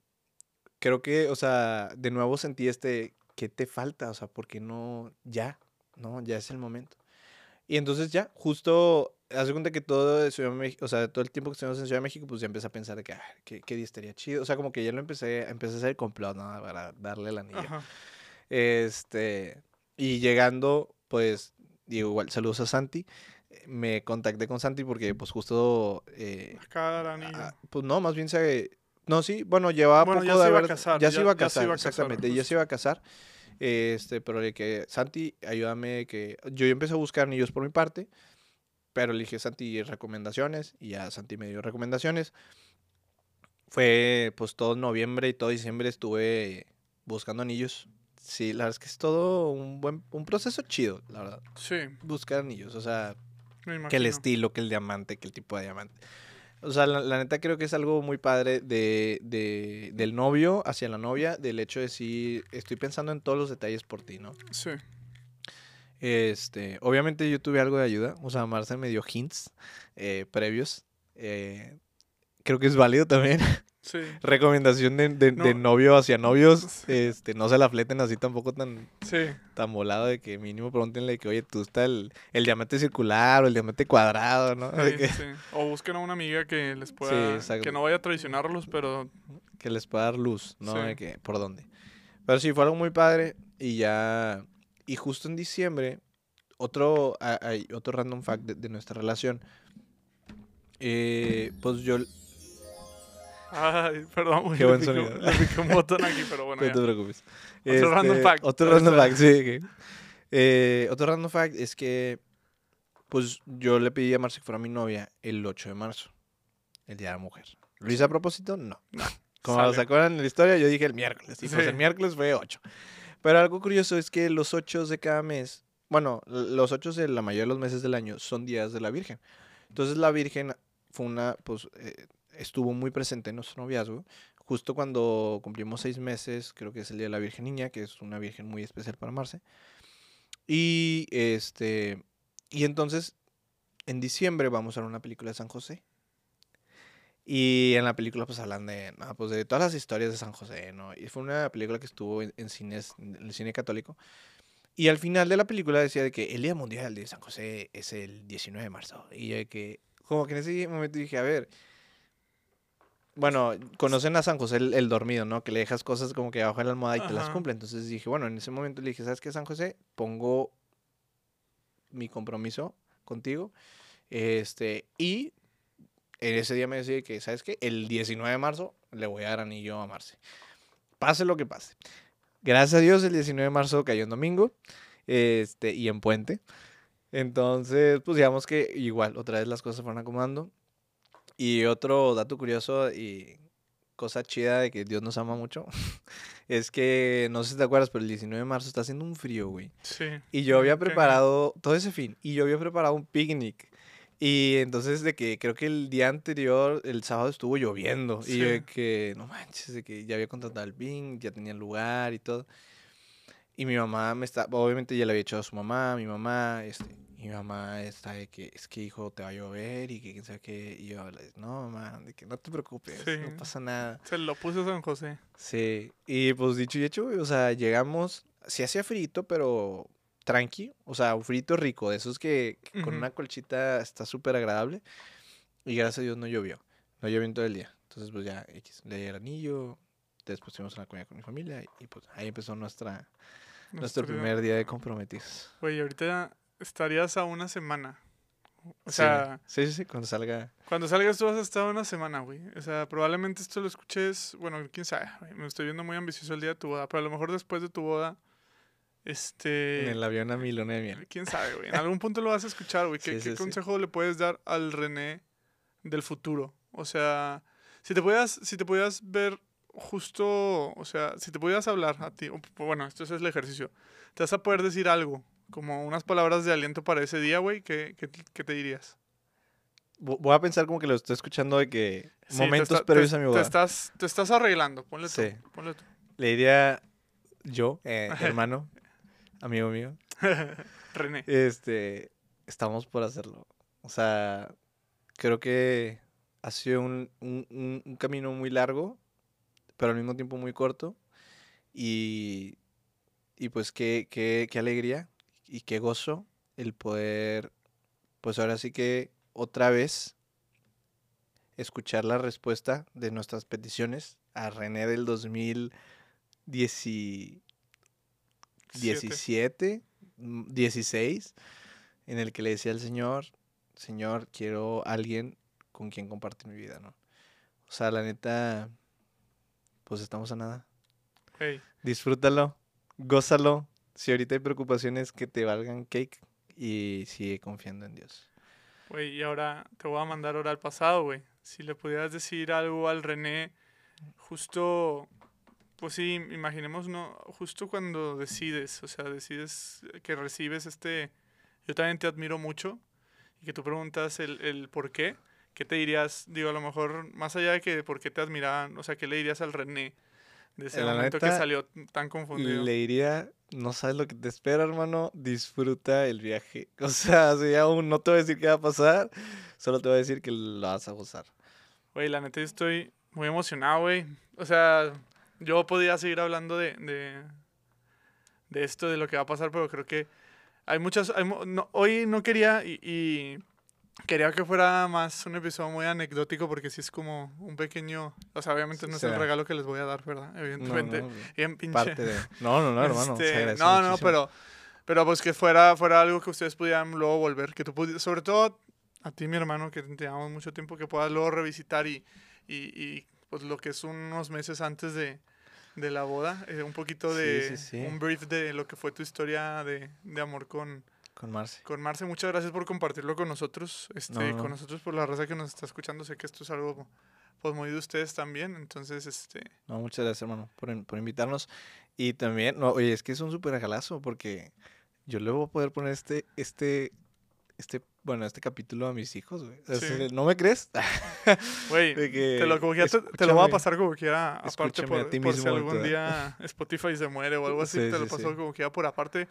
creo que, o sea, de nuevo sentí este, ¿qué te falta? O sea, ¿por qué no ya? No, ya es el momento. Y entonces ya, justo, hace cuenta que todo de Ciudad de México, o sea, todo el tiempo que estuvimos en Ciudad de México, pues ya empecé a pensar de que, ah, ¿qué, qué día estaría chido. O sea, como que ya lo empecé, empecé a hacer complot, ¿no? Para darle el anillo. Ajá. Este, y llegando, pues, digo, igual, saludos a Santi. Me contacté con Santi porque, pues, justo, eh, Acá el anillo. ah, pues no, más bien se... No, sí, bueno, llevaba Bueno, poco ya de se iba a haber- casar, Ya se iba a ya se casar, iba a casar, exactamente, ya se iba a casar. Este, pero le dije, Santi, ayúdame que... Yo ya empecé a buscar anillos por mi parte, pero le dije, Santi, recomendaciones, y ya Santi me dio recomendaciones. Fue, pues, todo noviembre y todo diciembre estuve buscando anillos. Sí, la verdad es que es todo un buen, un proceso chido, la verdad. Sí, Buscar anillos, o sea, que el estilo, que el diamante, que el tipo de diamante. O sea, la, la neta creo que es algo muy padre de, de- del novio hacia la novia, del hecho de si estoy pensando en todos los detalles por ti, ¿no? Sí. Este, obviamente yo tuve algo de ayuda, o sea, Marcel me dio hints eh, previos. eh, creo que es válido también. Sí. Recomendación de, de- de No. novio hacia novios, este, no se la fleten así tampoco tan, Sí. tan volado de que mínimo pregúntenle que, oye, tú está el, el diamante circular o el diamante cuadrado, ¿no? De Sí, que. O busquen a una amiga que les pueda. que no vaya a traicionarlos, pero. que les pueda dar luz, ¿no? De que, ¿Por dónde? Pero sí, fue algo muy padre y ya... Y justo en diciembre, otro, hay otro random fact de, de nuestra relación, eh, pues yo... Ay, perdón. Qué buen sonido. Le piqué un botón aquí, pero bueno. no ya. te preocupes. Otro random Este, fact, Otro random fact, sí. eh, otro random fact es que, pues yo le pedí a Marcia que fuera mi novia el 8 de marzo, el Día de la Mujer. ¿Lo hice a propósito? No. Como Sale. se acuerdan en la historia, yo dije el miércoles. Y pues el miércoles fue 8. Pero algo curioso es que los 8 de cada mes bueno, los ocho de la mayoría de los meses del año son días de la Virgen. Entonces la Virgen fue una, pues, eh, estuvo muy presente en nuestro noviazgo. Justo cuando cumplimos seis meses, creo que es el Día de la Virgen Niña, que es una Virgen muy especial para Marce. Y este, y entonces, en diciembre vamos a ver una película de San José. Y en la película pues hablan de, no, pues, de todas las historias de San José, ¿no? Y fue una película que estuvo en, cines, el cine católico. Y al final de la película decía de que el Día Mundial de San José es el 19 de marzo. Y yo de que, como que en ese momento dije, a ver, bueno, conocen a San José el, el dormido, ¿no? Que le dejas cosas como que abajo de la almohada y te las cumple. Entonces dije, bueno, en ese momento le dije, ¿sabes qué, San José? Pongo mi compromiso contigo. Este, y en ese día me decía que, ¿sabes qué? El 19 de marzo le voy a dar anillo a Marce. Pase lo que pase. Gracias a Dios, el 19 de marzo cayó en domingo este, y en puente. Entonces, pues digamos que igual, otra vez las cosas se fueron acomodando. Y otro dato curioso y cosa chida de que Dios nos ama mucho es que, no sé si te acuerdas, pero el 19 de marzo está haciendo un frío, güey. Sí. Y yo había preparado todo ese fin. Y yo había preparado un picnic. Y entonces de que creo que el día anterior, el sábado estuvo lloviendo. Y yo de Sí. que, no manches, de que ya había contratado el picnic, ya tenía el lugar y todo. Y mi mamá me está, obviamente ya le había echado a su mamá, mi mamá, este, mi mamá está de que, es que hijo, te va a llover y que quién sabe qué. Y yo, le- no, mamá, de que no te preocupes, Sí. no pasa nada. Se lo puso San José. Sí, y pues dicho y hecho, o sea, llegamos, sí hacía frito, pero tranqui, o sea, un frito rico, de esos que, que con una colchita está súper agradable. Y gracias a Dios no llovió, no llovió en todo el día. Entonces, pues ya, X, le di el anillo, después tuvimos una comida con mi familia y, y, pues ahí empezó nuestra, nuestro Nuestro- primer día de comprometidos. Güey, ahorita estarías a una semana. O sea, sí, sí, sí, cuando salga. cuando salgas tú vas a estar una semana, güey. O sea, probablemente esto lo escuches, bueno, quién sabe, güey, me estoy viendo muy ambicioso el día de tu boda, pero a lo mejor después de tu boda, este... En el avión a mi luna de miel. Quién sabe, güey. En algún punto lo vas a escuchar, güey. ¿Qué, Sí, qué sí, sí. consejo le puedes dar al René del futuro? O sea, si te pudieras, si te pudieras ver justo, o sea, si te pudieras hablar a ti, bueno, esto es el ejercicio, te vas a poder decir algo, como unas palabras de aliento para ese día, güey, ¿qué, qué, qué te dirías? Vo- Voy a pensar como que lo estoy escuchando de que Sí, momentos está- te- previos a mi Te boda. estás, te estás arreglando, ponle tú, Sí. ponle tú. Le diría yo, eh, hermano, amigo mío, René. este, estamos por hacerlo. O sea, creo que ha sido un, un- un- un camino muy largo, pero al mismo tiempo muy corto. Y, y pues qué, qué, qué alegría y qué gozo el poder, pues ahora sí que otra vez escuchar la respuesta de nuestras peticiones a René del 2017, Siete. 17, mm, 16, en el que le decía al Señor, Señor, quiero alguien con quien compartir mi vida, ¿no? O sea, la neta, pues estamos a nada. Disfrútalo, gózalo. Si ahorita hay preocupaciones, que te valgan cake y sigue confiando en Dios. Güey, y ahora te voy a mandar ahora al pasado, güey. Si le pudieras decir algo al René, justo, pues sí, imaginemos, ¿no? Justo cuando decides, o sea, decides que recibes este, yo también te admiro mucho, y que tú preguntas el, el por qué, ¿qué te dirías? Digo, a lo mejor, más allá de que por qué te admiraban, o sea, ¿qué le dirías al René de ese La momento que salió tan confundido? Le diría, no sabes lo que te espera, hermano, disfruta el viaje. O sea, aún no te voy a decir qué va a pasar, solo te voy a decir que lo vas a gozar. Güey, la neta estoy muy emocionado, güey. O sea, yo podía seguir hablando de, de, de esto, de lo que va a pasar, pero creo que hay muchas... hoy no quería y quería que fuera más un episodio muy anecdótico porque sí es como un pequeño... O sea, obviamente no es el regalo que les voy a dar, ¿verdad? No, Evidentemente. no, Bien pinche. parte de... No, no, no, hermano. Este, no, no, muchísimo. pero, pero pues que fuera, fuera algo que ustedes pudieran luego volver, que tú pudi- sobre todo a ti, mi hermano, que te llevamos mucho tiempo, que puedas luego revisitar y, y, y, pues lo que es unos meses antes de, de la boda, eh, un poquito Sí, de, sí, sí. un brief de lo que fue tu historia de, de amor con, Con Marce. con Marce. Muchas gracias por compartirlo con nosotros, este, No, no. con nosotros, por la raza que nos está escuchando. Sé que esto es algo pues muy de ustedes también, entonces, este, No, muchas gracias, hermano, por, por invitarnos. Y también, no, oye, es que es un súper regalazo porque yo le voy a poder poner este, este, este, bueno, este capítulo a mis hijos, güey. O sea, Sí. ¿No me crees? Güey, te lo, como te, te lo voy a pasar como quiera, aparte escúchame a por, ti por si mismo, algún tú. día Spotify se muere o algo así, Sí, te lo sí, paso sí. como quiera por aparte.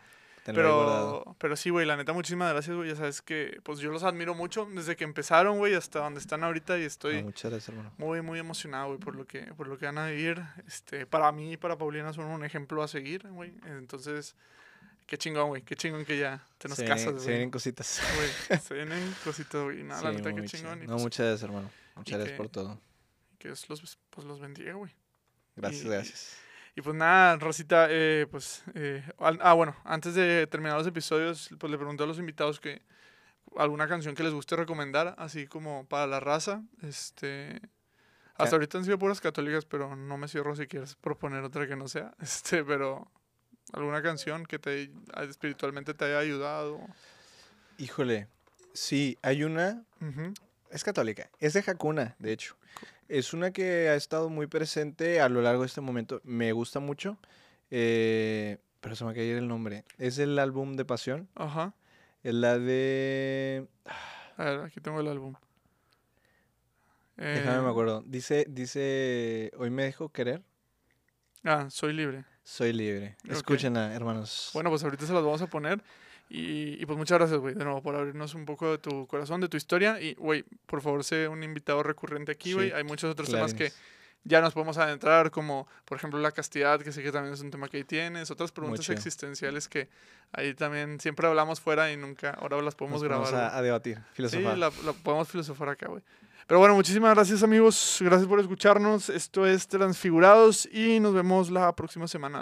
Pero, pero sí, güey, la neta, muchísimas gracias, güey. Ya sabes que, pues yo los admiro mucho desde que empezaron, güey, hasta donde están ahorita y estoy No, muchas gracias, hermano. muy, muy emocionado, güey, por lo que, por lo que van a vivir. Este, para mí y para Paulina son un ejemplo a seguir, güey. Entonces, qué chingón, güey, qué chingón que ya te nos se, casas, vienen, se güey. vienen cositas. Güey, se vienen cositas, güey. Nada, la neta, qué chingón. No, pues, muchas gracias, hermano. Muchas gracias que- por todo. que Dios los, pues, los bendiga, güey. Gracias, y- gracias. Y pues nada, Rosita, eh, pues, eh, ah, bueno, antes de terminar los episodios, pues le pregunté a los invitados que alguna canción que les guste recomendar, así como para la raza, este, hasta ahorita han sido puras católicas, pero no me cierro si quieres proponer otra que no sea, este, pero alguna canción que te espiritualmente te haya ayudado. Híjole, sí, hay una, es católica, es de Hakuna, de hecho. Es una que ha estado muy presente a lo largo de este momento. Me gusta mucho, eh, pero se me acaba de ir el nombre. Es el álbum de Pasión. Ajá, Es la de... a ver, aquí tengo el álbum. Déjame me Eh, acuerdo. Dice, dice, hoy me dejo querer. Ah, soy libre. Soy libre. Ok. Escúchenla, hermanos. Bueno, pues ahorita se las vamos a poner. Y, y pues muchas gracias, güey, de nuevo, por abrirnos un poco de tu corazón, de tu historia. Y, güey, por favor, sé un invitado recurrente aquí, güey. Sí, Hay muchos otros temas que ya nos podemos adentrar, como, por ejemplo, la castidad, que sé que también es un tema que ahí tienes. Otras preguntas chido. existenciales que ahí también siempre hablamos fuera y nunca, ahora las podemos Nos grabar. ponemos a, a debatir, Sí, filosofar. la, la podemos filosofar acá, güey. Pero bueno, muchísimas gracias, amigos. Gracias por escucharnos. Esto es Transfigurados y nos vemos la próxima semana.